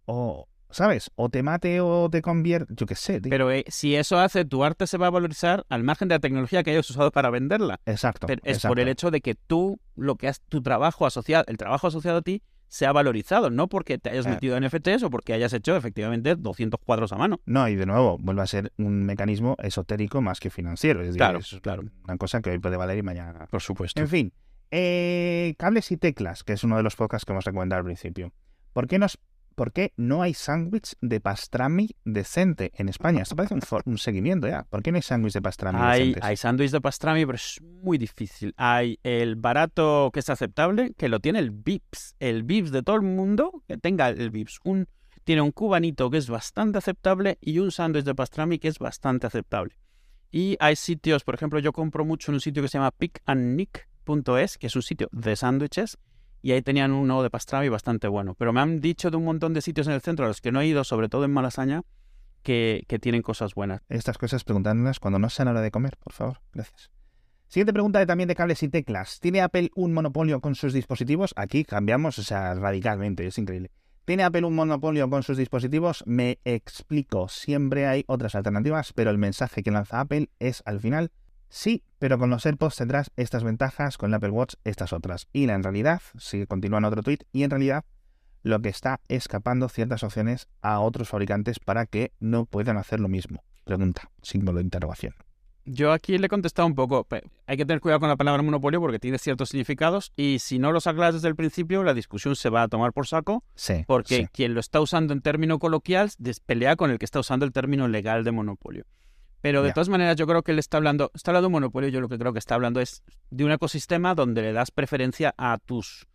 o, ¿sabes? O te mate o te convierta, yo qué sé. tío. Pero eh, si eso hace, tu arte se va a valorizar al margen de la tecnología que hayas usado para venderla. exacto. Pero es exacto. por el hecho de que tú, lo que has, tu trabajo asociado, el trabajo asociado a ti, se ha valorizado, no porque te hayas Eh. metido en NFTs o porque hayas hecho efectivamente 200 cuadros a mano. No, y de nuevo, vuelve a ser un mecanismo esotérico más que financiero. Es decir, Claro, es claro. una cosa que hoy puede valer y mañana. Por supuesto. En fin, eh, cables y teclas, que es uno de los podcasts que hemos recomendado al principio. ¿Por qué, nos, ¿Por qué no hay sándwich de pastrami decente en España? Esto parece un, un seguimiento ya. ¿Por qué no hay sándwich de pastrami Hay, decentes? hay sándwich de pastrami, pero es muy difícil. Hay el barato que es aceptable, que lo tiene el Vips. El Vips de todo el mundo, que tenga el Vips. Un, tiene un cubanito que es bastante aceptable y un sándwich de pastrami que es bastante aceptable. Y hay sitios, por ejemplo, yo compro mucho en un sitio que se llama pickandnick.es, que es un sitio de sándwiches, y ahí tenían uno de pastrami bastante bueno. Pero me han dicho de un montón de sitios en el centro a los que no he ido, sobre todo en Malasaña, que, tienen cosas buenas. Estas cosas preguntándolas cuando no sea la hora de comer, por favor. Gracias. Siguiente pregunta también de cables y teclas. ¿Tiene Apple un monopolio con sus dispositivos? Aquí cambiamos, o sea, radicalmente, es increíble. ¿Tiene Apple un monopolio con sus dispositivos? Me explico. Siempre hay otras alternativas, pero el mensaje que lanza Apple es al final sí, pero con los AirPods tendrás estas ventajas, con el Apple Watch estas otras. Y en realidad, sigue continúa en otro tweet, y en realidad lo que está escapando ciertas opciones a otros fabricantes para que no puedan hacer lo mismo. Pregunta, signo de interrogación. Yo aquí le he contestado un poco. Hay que tener cuidado con la palabra monopolio porque tiene ciertos significados y si no los aclaras desde el principio, la discusión se va a tomar por saco Sí. porque sí. quien lo está usando en término coloquial des- pelea con el que está usando el término legal de monopolio. Pero de todas maneras, yo creo que él está hablando, está hablando de monopolio, yo lo que creo que está hablando es de un ecosistema donde le das preferencia a tus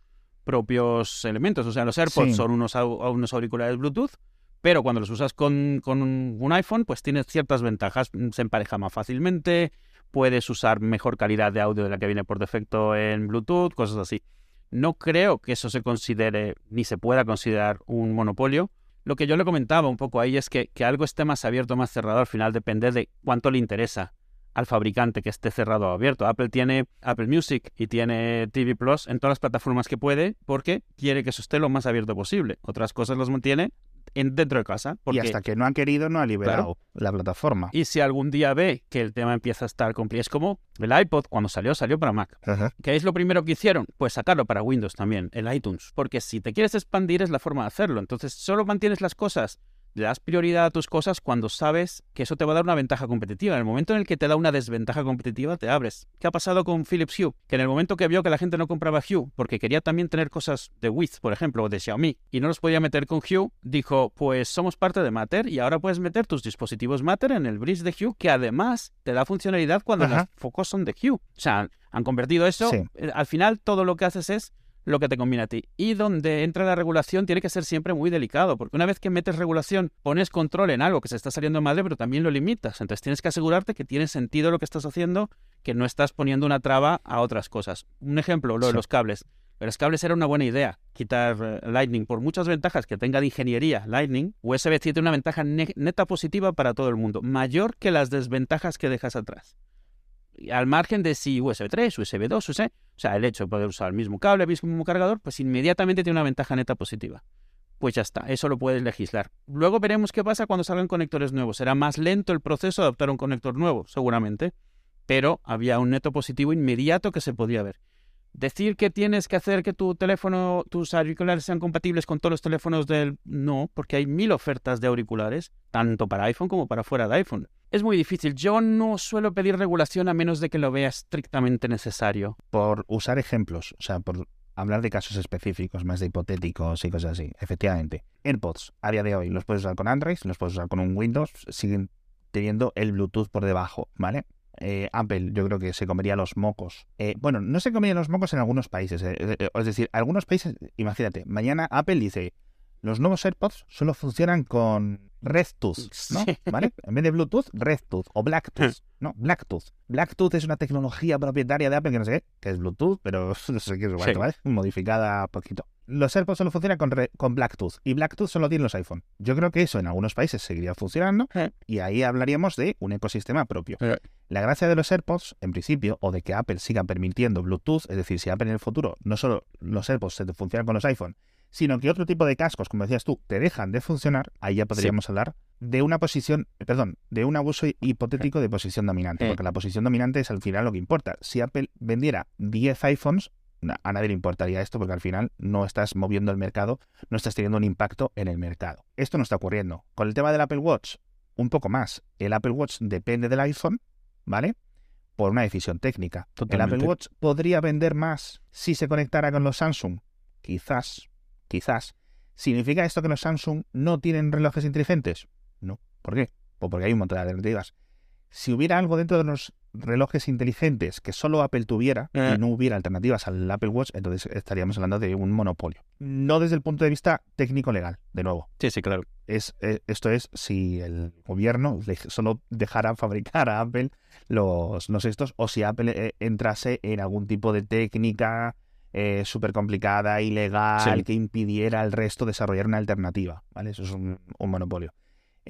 propios elementos. O sea, los AirPods Sí. son unos, unos auriculares Bluetooth, pero cuando los usas con, con un, un iPhone, pues tienes ciertas ventajas. Mm, Se empareja más fácilmente, puedes usar mejor calidad de audio de la que viene por defecto en Bluetooth, cosas así. No creo que eso se considere ni se pueda considerar un monopolio. Lo que yo le comentaba un poco ahí es que, que algo esté más abierto o más cerrado al final depende de cuánto le interesa al fabricante que esté cerrado o abierto. Apple tiene Apple Music y tiene TV Plus en todas las plataformas que puede porque quiere que eso esté lo más abierto posible. Otras cosas los mantiene en, dentro de casa. y hasta que no ha querido, no ha liberado la plataforma. Y si algún día ve que el tema empieza a estar complicado, es como el iPod, cuando salió, salió para Mac. ¿Qué es lo primero que hicieron? Pues sacarlo para Windows también, el iTunes. Porque si te quieres expandir es la forma de hacerlo. Entonces, solo mantienes las cosas le das prioridad a tus cosas cuando sabes que eso te va a dar una ventaja competitiva. En el momento en el que te da una desventaja competitiva, te abres. ¿Qué ha pasado con Philips Hue? Que en el momento que vio que la gente no compraba Hue, porque quería también tener cosas de Wiz, por ejemplo, o de Xiaomi, y no los podía meter con Hue, dijo, pues somos parte de Matter y ahora puedes meter tus dispositivos Matter en el bridge de Hue, que además te da funcionalidad cuando los focos son de Hue. O sea, han convertido eso. Eh, al final, todo lo que haces es lo que te conviene a ti. Y donde entra la regulación tiene que ser siempre muy delicado, porque una vez que metes regulación, pones control en algo que se está saliendo madre, pero también lo limitas. Entonces tienes que asegurarte que tiene sentido lo que estás haciendo, que no estás poniendo una traba a otras cosas. Un ejemplo, lo de los cables. Los cables era una buena idea, quitar eh, Lightning. Por muchas ventajas que tenga de ingeniería Lightning, USB-C tiene una ventaja neta positiva para todo el mundo, mayor que las desventajas que dejas atrás al margen de si USB 3, USB 2, USB, o sea, el hecho de poder usar el mismo cable, el mismo cargador, pues inmediatamente tiene una ventaja neta positiva. Pues ya está, eso lo puedes legislar. Luego veremos qué pasa cuando salgan conectores nuevos. Será más lento el proceso de adoptar un conector nuevo, seguramente, pero había un neto positivo inmediato que se podía ver. Decir que tienes que hacer que tu teléfono, tus auriculares sean compatibles con todos los teléfonos del... No, porque hay mil ofertas de auriculares, tanto para iPhone como para fuera de iPhone es muy difícil. Yo no suelo pedir regulación a menos de que lo vea estrictamente necesario. Por usar ejemplos, o sea, por hablar de casos específicos, más de hipotéticos y cosas así. Efectivamente, AirPods a día de hoy los puedes usar con Android, los puedes usar con un Windows, siguen teniendo el Bluetooth por debajo, ¿vale? Eh, Apple yo creo que se comería los mocos. Eh, bueno, no se comería los mocos en algunos países. Eh, es decir, algunos países, imagínate, mañana Apple dice, los nuevos AirPods solo funcionan con RedTooth, ¿no? ¿Vale? En vez de Bluetooth, RedTooth o Blacktooth, ¿no? Blacktooth. Blacktooth es una tecnología propietaria de Apple que no sé qué, que es Bluetooth, pero no sé qué es igual, ¿vale? Modificada poquito. Los AirPods solo funcionan con, con Blacktooth y Blacktooth solo tienen los iPhone. Yo creo que eso en algunos países seguiría funcionando y ahí hablaríamos de un ecosistema propio. La gracia de los AirPods, en principio, o de que Apple siga permitiendo Bluetooth, es decir, si Apple en el futuro no solo los AirPods se funcionan con los iPhone, sino que otro tipo de cascos, como decías tú, te dejan de funcionar, ahí ya podríamos hablar de una posición, perdón, de un abuso hipotético de posición dominante, porque la posición dominante es al final lo que importa. Si Apple vendiera 10 iPhones, a nadie le importaría esto porque al final no estás moviendo el mercado, no estás teniendo un impacto en el mercado. Esto no está ocurriendo. Con el tema del Apple Watch, un poco más. El Apple Watch depende del iPhone, ¿vale? Por una decisión técnica. El Apple Watch podría vender más si se conectara con los Samsung. Quizás, Quizás. ¿Significa esto que los Samsung no tienen relojes inteligentes? No. ¿Por qué? Pues porque hay un montón de alternativas. Si hubiera algo dentro de los relojes inteligentes que solo Apple tuviera y eh. no hubiera alternativas al Apple Watch, entonces estaríamos hablando de un monopolio. No desde el punto de vista técnico-legal, de nuevo. Sí, sí, claro. Es, eh, esto es si el gobierno solo dejara fabricar a Apple los, los estos o si Apple eh, entrase en algún tipo de técnica eh, súper complicada, ilegal, que impidiera al resto desarrollar una alternativa. ¿vale? Eso es un, monopolio.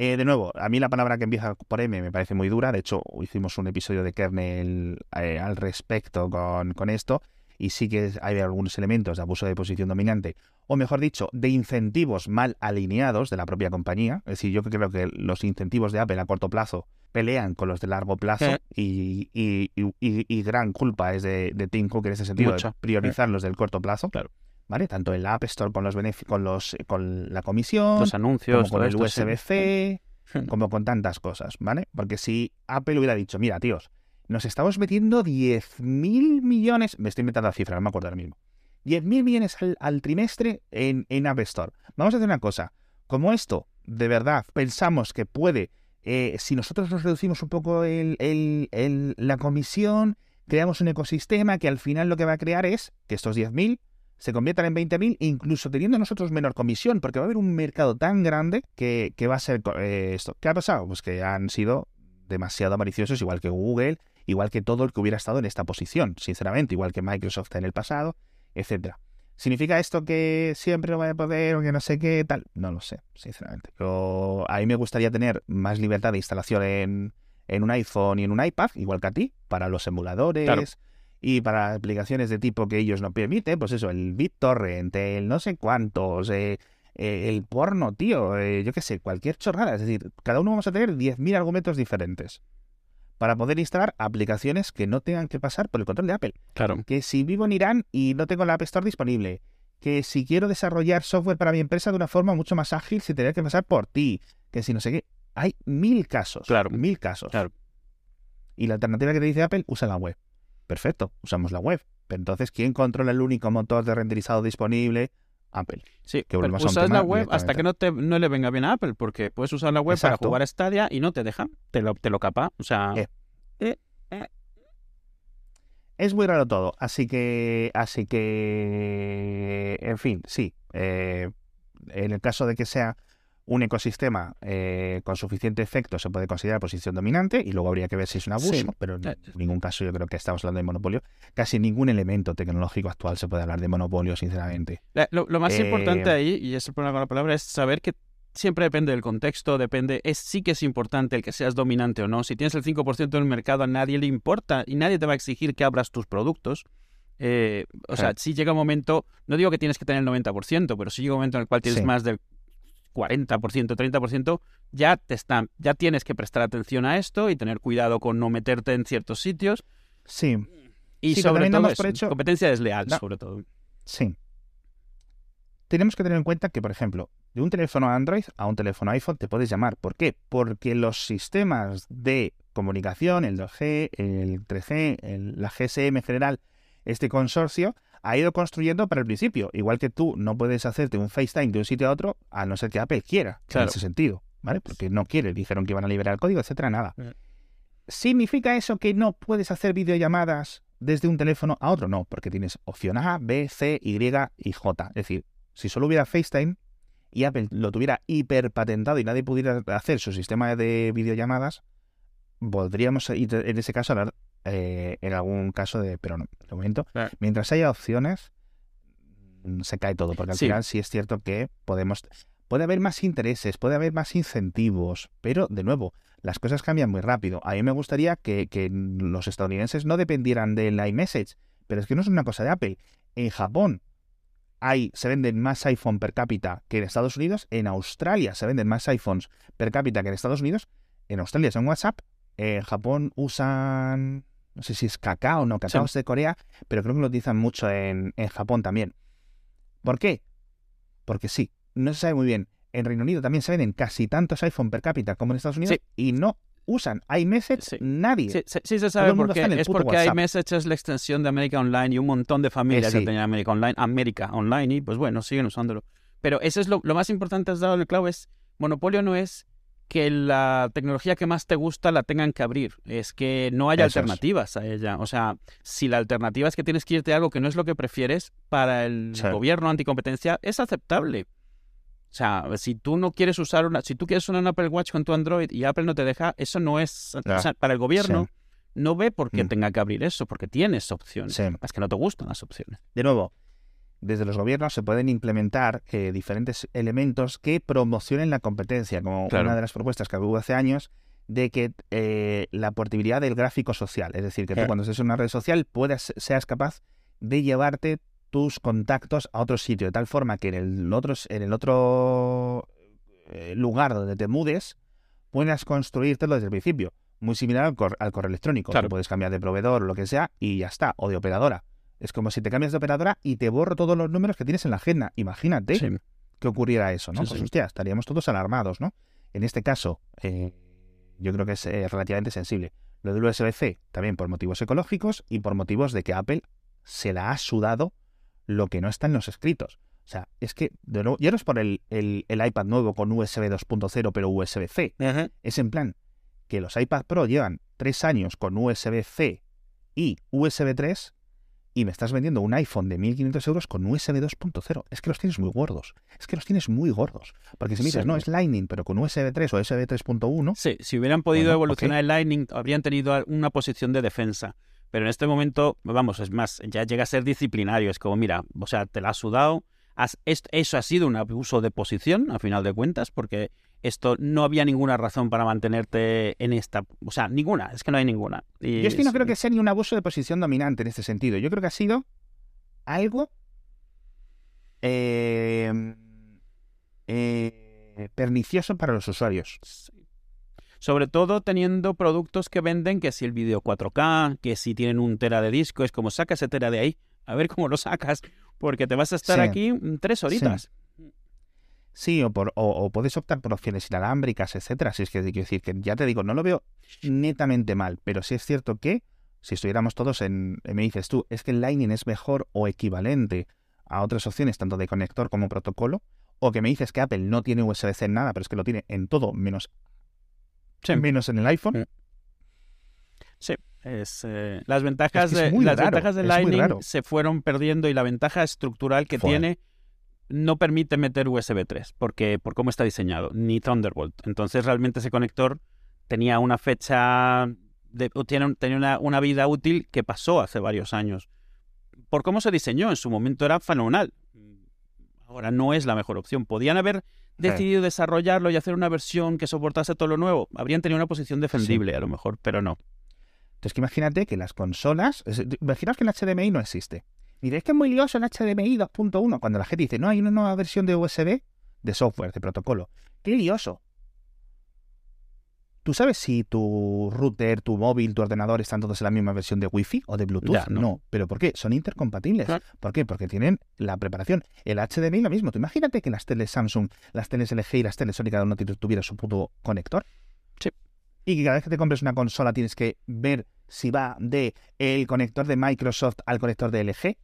Eh, de nuevo, a mí la palabra que empieza por M me parece muy dura. De hecho, hicimos un episodio de kernel eh, al respecto con, con esto. Y sí que hay algunos elementos de abuso de posición dominante, o mejor dicho, de incentivos mal alineados de la propia compañía. Es decir, yo creo que los incentivos de Apple a corto plazo pelean con los de largo plazo y, y, gran culpa es de, de Tim Cook en ese sentido, de priorizar los del corto plazo. Claro. ¿Vale? Tanto en la App Store con los con los con la comisión, los anuncios, como con el USB-C, como con tantas cosas, ¿vale? Porque si Apple hubiera dicho, mira, tíos, nos estamos metiendo 10.000 millones, me estoy inventando la cifra, no me acuerdo ahora mismo, 10.000 millones al, trimestre en, en App Store. Vamos a hacer una cosa, como esto de verdad pensamos que puede eh, si nosotros nos reducimos un poco la comisión, creamos un ecosistema que al final lo que va a crear es que estos 10.000 se conviertan en 20.000, incluso teniendo nosotros menor comisión, porque va a haber un mercado tan grande que, va a ser eh, esto. ¿Qué ha pasado? Pues que han sido demasiado maliciosos, igual que Google, igual que todo el que hubiera estado en esta posición, sinceramente, igual que Microsoft en el pasado, etcétera. ¿Significa esto que siempre no voy a poder o que no sé qué tal? No lo sé, sinceramente. Pero a mí me gustaría tener más libertad de instalación en, en un iPhone y en un iPad, igual que a ti, para los emuladores y para aplicaciones de tipo que ellos no permiten, pues eso, el BitTorrent, el no sé cuántos, eh, eh, el porno, tío, eh, yo qué sé, cualquier chorrada. Es decir, cada uno vamos a tener 10.000 argumentos diferentes para poder instalar aplicaciones que no tengan que pasar por el control de Apple. Claro. Que si vivo en Irán y no tengo la App Store disponible, que si quiero desarrollar software para mi empresa de una forma mucho más ágil, si tendría que pasar por ti, que si no sé qué. Hay mil casos. Claro. Mil casos. Claro. Y la alternativa que te dice Apple, usa la web. Perfecto, usamos la web. Pero entonces, ¿quién controla el único motor de renderizado disponible? Apple. Sí, Que pero usas la web hasta que no, te, no le venga bien a Apple, porque puedes usar la web para jugar a Stadia y no te deja, te lo, te lo capa. O sea, Eh. Es muy raro todo, así que, así que, en fin, sí. eh, en el caso de que sea un ecosistema eh, con suficiente efecto, se puede considerar posición dominante y luego habría que ver si es un abuso, Sí. pero en Eh, ningún caso yo creo que estamos hablando de monopolio. Casi ningún elemento tecnológico actual se puede hablar de monopolio, sinceramente. Lo, lo más Eh, importante ahí, y es el problema con la palabra, es saber que siempre depende del contexto, depende, es sí que es importante el que seas dominante o no. Si tienes el 5% del mercado a nadie le importa y nadie te va a exigir que abras tus productos. Eh, o sea, si llega un momento, no digo que tienes que tener el 90%, pero si llega un momento en el cual tienes Sí. más del 40%, 30%, ya te están, ya tienes que prestar atención a esto y tener cuidado con no meterte en ciertos sitios Sí, y Sí, sobre todo eso, hecho- competencia desleal, No. sobre todo. sí. Tenemos que tener en cuenta que, por ejemplo, de un teléfono Android a un teléfono iPhone te puedes llamar. ¿Por qué? Porque los sistemas de comunicación, el 2G, el 3G, el- la GSM en general, este consorcio, ha ido construyendo para el principio. Igual que tú no puedes hacerte un FaceTime de un sitio a otro, a no ser que Apple quiera, Claro. en ese sentido, ¿vale? Porque no quiere, dijeron que iban a liberar el código, etcétera, nada. Mm. ¿Significa eso que no puedes hacer videollamadas desde un teléfono a otro? No, porque tienes opción A, B, C, Y y J. Es decir, si solo hubiera FaceTime y Apple lo tuviera hiperpatentado y nadie pudiera hacer su sistema de videollamadas, podríamos en ese caso hablar eh, en algún caso de... Pero no, de momento, Claro. mientras haya opciones, mm, se cae todo, porque al Sí. final sí es cierto que podemos... Puede haber más intereses, puede haber más incentivos, pero de nuevo, las cosas cambian muy rápido. A mí me gustaría que, que los estadounidenses no dependieran del iMessage, pero es que no es una cosa de Apple. En Japón hay, se venden más iPhone per cápita que en Estados Unidos. En Australia se venden más iPhones per cápita que en Estados Unidos. En Australia son WhatsApp. En Japón usan, no sé si es cacao o no, cacao Sí. es de Corea, pero creo que lo utilizan mucho en, en Japón también. ¿Por qué? Porque sí, no se sabe muy bien. En Reino Unido también se venden casi tantos iPhone per cápita como en Estados Unidos Sí. y no usan iMessage Sí. nadie. Sí, sí, sí se sabe por qué. en Es porque WhatsApp. iMessage es la extensión de América Online y un montón de familias Eh, ya tenían América Online, América Online y pues bueno, siguen usándolo. Pero eso es lo, lo más importante, has dado el clavo, es monopolio no es que la tecnología que más te gusta la tengan que abrir, es que no haya Eso es. alternativas a ella. O sea, si la alternativa es que tienes que irte a algo que no es lo que prefieres para el Sí. gobierno anticompetencia, es aceptable. O sea, si tú no quieres usar una, si tú quieres usar un Apple Watch con tu Android y Apple no te deja, eso no es, o sea, para el gobierno Sí. no ve por qué Mm. tenga que abrir eso, porque tienes opciones. Sí. Es que no te gustan las opciones. De nuevo, desde los gobiernos se pueden implementar eh, diferentes elementos que promocionen la competencia, como Claro. una de las propuestas que hubo hace años de que eh, la portabilidad del gráfico social, es decir, que tú Eh. cuando estés en una red social puedas, seas capaz de llevarte tus contactos a otro sitio, de tal forma que en el otro, en el otro eh, lugar donde te mudes puedas construírtelo desde el principio. Muy similar al, cor- al correo electrónico. Claro. Tú puedes cambiar de proveedor o lo que sea y ya está, o de operadora. Es como si te cambias de operadora y te borro todos los números que tienes en la agenda. Imagínate Sí. que ocurriera eso, ¿no? Sí, pues hostia, estaríamos todos alarmados, ¿no? En este caso, eh, yo creo que es eh, relativamente sensible. Lo del USB-C también por motivos ecológicos y por motivos de que Apple se la ha sudado lo que no está en los escritos. O sea, es que, de nuevo, ya no es por el, el- el iPad nuevo con USB 2.0 pero USB-C. Es en plan que los iPad Pro llevan tres años con USB-C y USB 3 y me estás vendiendo un iPhone de 1.500 euros con USB 2.0. Es que los tienes muy gordos. Es que los tienes muy gordos. Porque si Sí. no, es Lightning, pero con USB 3 o USB 3.1, Sí, si hubieran podido Bueno, evolucionar el Lightning, habrían tenido una posición de defensa. Pero en este momento, vamos, es más, ya llega a ser disciplinario. Es como, mira, o sea, te la has sudado. Eso ha sido un abuso de posición, a final de cuentas, porque esto no había ninguna razón para mantenerte en esta. O sea, ninguna, es que no hay ninguna. Yo es que no creo que sea ni un abuso de posición dominante en este sentido. Yo creo que ha sido algo. Eh, eh, pernicioso para los usuarios. Sobre todo teniendo productos que venden que si el vídeo 4K, que si tienen un tera de disco, es como saca ese tera de ahí, a ver cómo lo sacas, porque te vas a estar aquí tres horitas. Sí. o, por, o, puedes optar por opciones inalámbricas, etcétera. Si es que quiero decir que ya te digo, no lo veo netamente mal, pero sí es cierto que si estuviéramos todos en, me dices tú, es que el Lightning es mejor o equivalente a otras opciones, tanto de conector como protocolo, o que me dices que Apple no tiene USB-C en nada, pero es que lo tiene en todo menos menos en el iPhone. Sí, es, eh, las ventajas, de, las ventajas Lightning se fueron perdiendo y la ventaja estructural que tiene no permite meter USB 3 porque por cómo está diseñado, ni Thunderbolt. Entonces realmente ese conector tenía una fecha, de, tiene, tenía una, una, vida útil que pasó hace varios años. Por cómo se diseñó, en su momento era fenomenal. Ahora no es la mejor opción. Podían haber decidido desarrollarlo y hacer una versión que soportase todo lo nuevo, habrían tenido una posición defendible a lo mejor, pero no. Entonces, que imagínate que las consolas, imaginaos que el HDMI no existe. Mira, es que es muy lioso el HDMI 2.1 cuando la gente dice, no, hay una nueva versión de USB de software, de protocolo. ¡Qué lioso! ¿Tú sabes si tu router, tu móvil, tu ordenador están todos en la misma versión de Wi-Fi o de Bluetooth? no. ¿Pero por qué? Son intercompatibles. ¿Por qué? Porque tienen la preparación. El HDMI lo mismo. Tú imagínate que las teles Samsung, las teles LG y las teles Sony cada uno tuviera su puto conector. Sí. Y que cada vez que te compres una consola tienes que ver si va de el conector de Microsoft al conector de LG.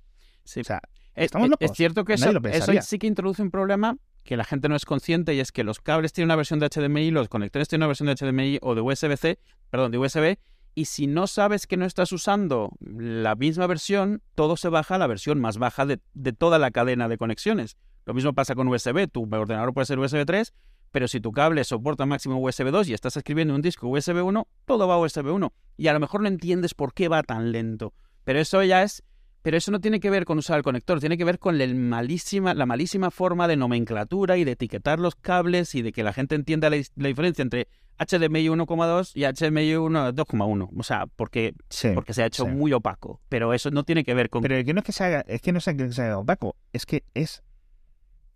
Sí. O sea, estamos locos. Es cierto que eso, eso sí que introduce un problema que la gente no es consciente y es que los cables tienen una versión de HDMI, los conectores tienen una versión de HDMI o de USB-C, perdón, de USB, y si no sabes que no estás usando la misma versión, todo se baja a la versión más baja de, toda la cadena de conexiones. Lo mismo pasa con USB, tu ordenador puede ser USB 3, pero si tu cable soporta máximo USB 2 y estás escribiendo un disco USB 1, todo va a USB 1. Y a lo mejor no entiendes por qué va tan lento. Pero eso ya es pero eso no tiene que ver con usar el conector, tiene que ver con malísima, la malísima forma de nomenclatura y de etiquetar los cables y de que la gente entienda la, diferencia entre HDMI 1,2 y HDMI 2,1. O sea, porque, porque se ha hecho muy opaco. Pero eso no tiene que ver con... Pero que no es que se haga, es que no sea que se haga opaco, es que es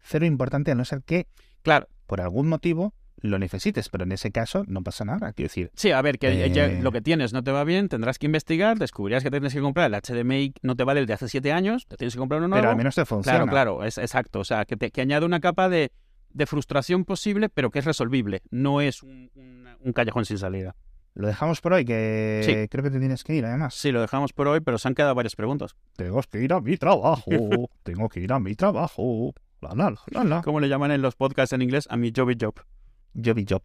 cero importante a no ser que, claro, por algún motivo lo necesites, pero en ese caso no pasa nada, quiero decir. Sí, a ver, que eh, lo que tienes no te va bien, tendrás que investigar, descubrirás que tienes que comprar el HDMI, no te vale el de hace siete años, te tienes que comprar uno nuevo. Pero al menos te funciona. Claro, claro, es exacto, o sea, que, te, que añade una capa de, de, frustración posible, pero que es resolvible, no es un, un, callejón sin salida. Lo dejamos por hoy, que creo que te tienes que ir, además. Sí, lo dejamos por hoy, pero se han quedado varias preguntas. Tengo que ir a mi trabajo, tengo que ir a mi trabajo. La, la, la, ¿Cómo le llaman en los podcasts en inglés? A mi jobby job. Jobby job.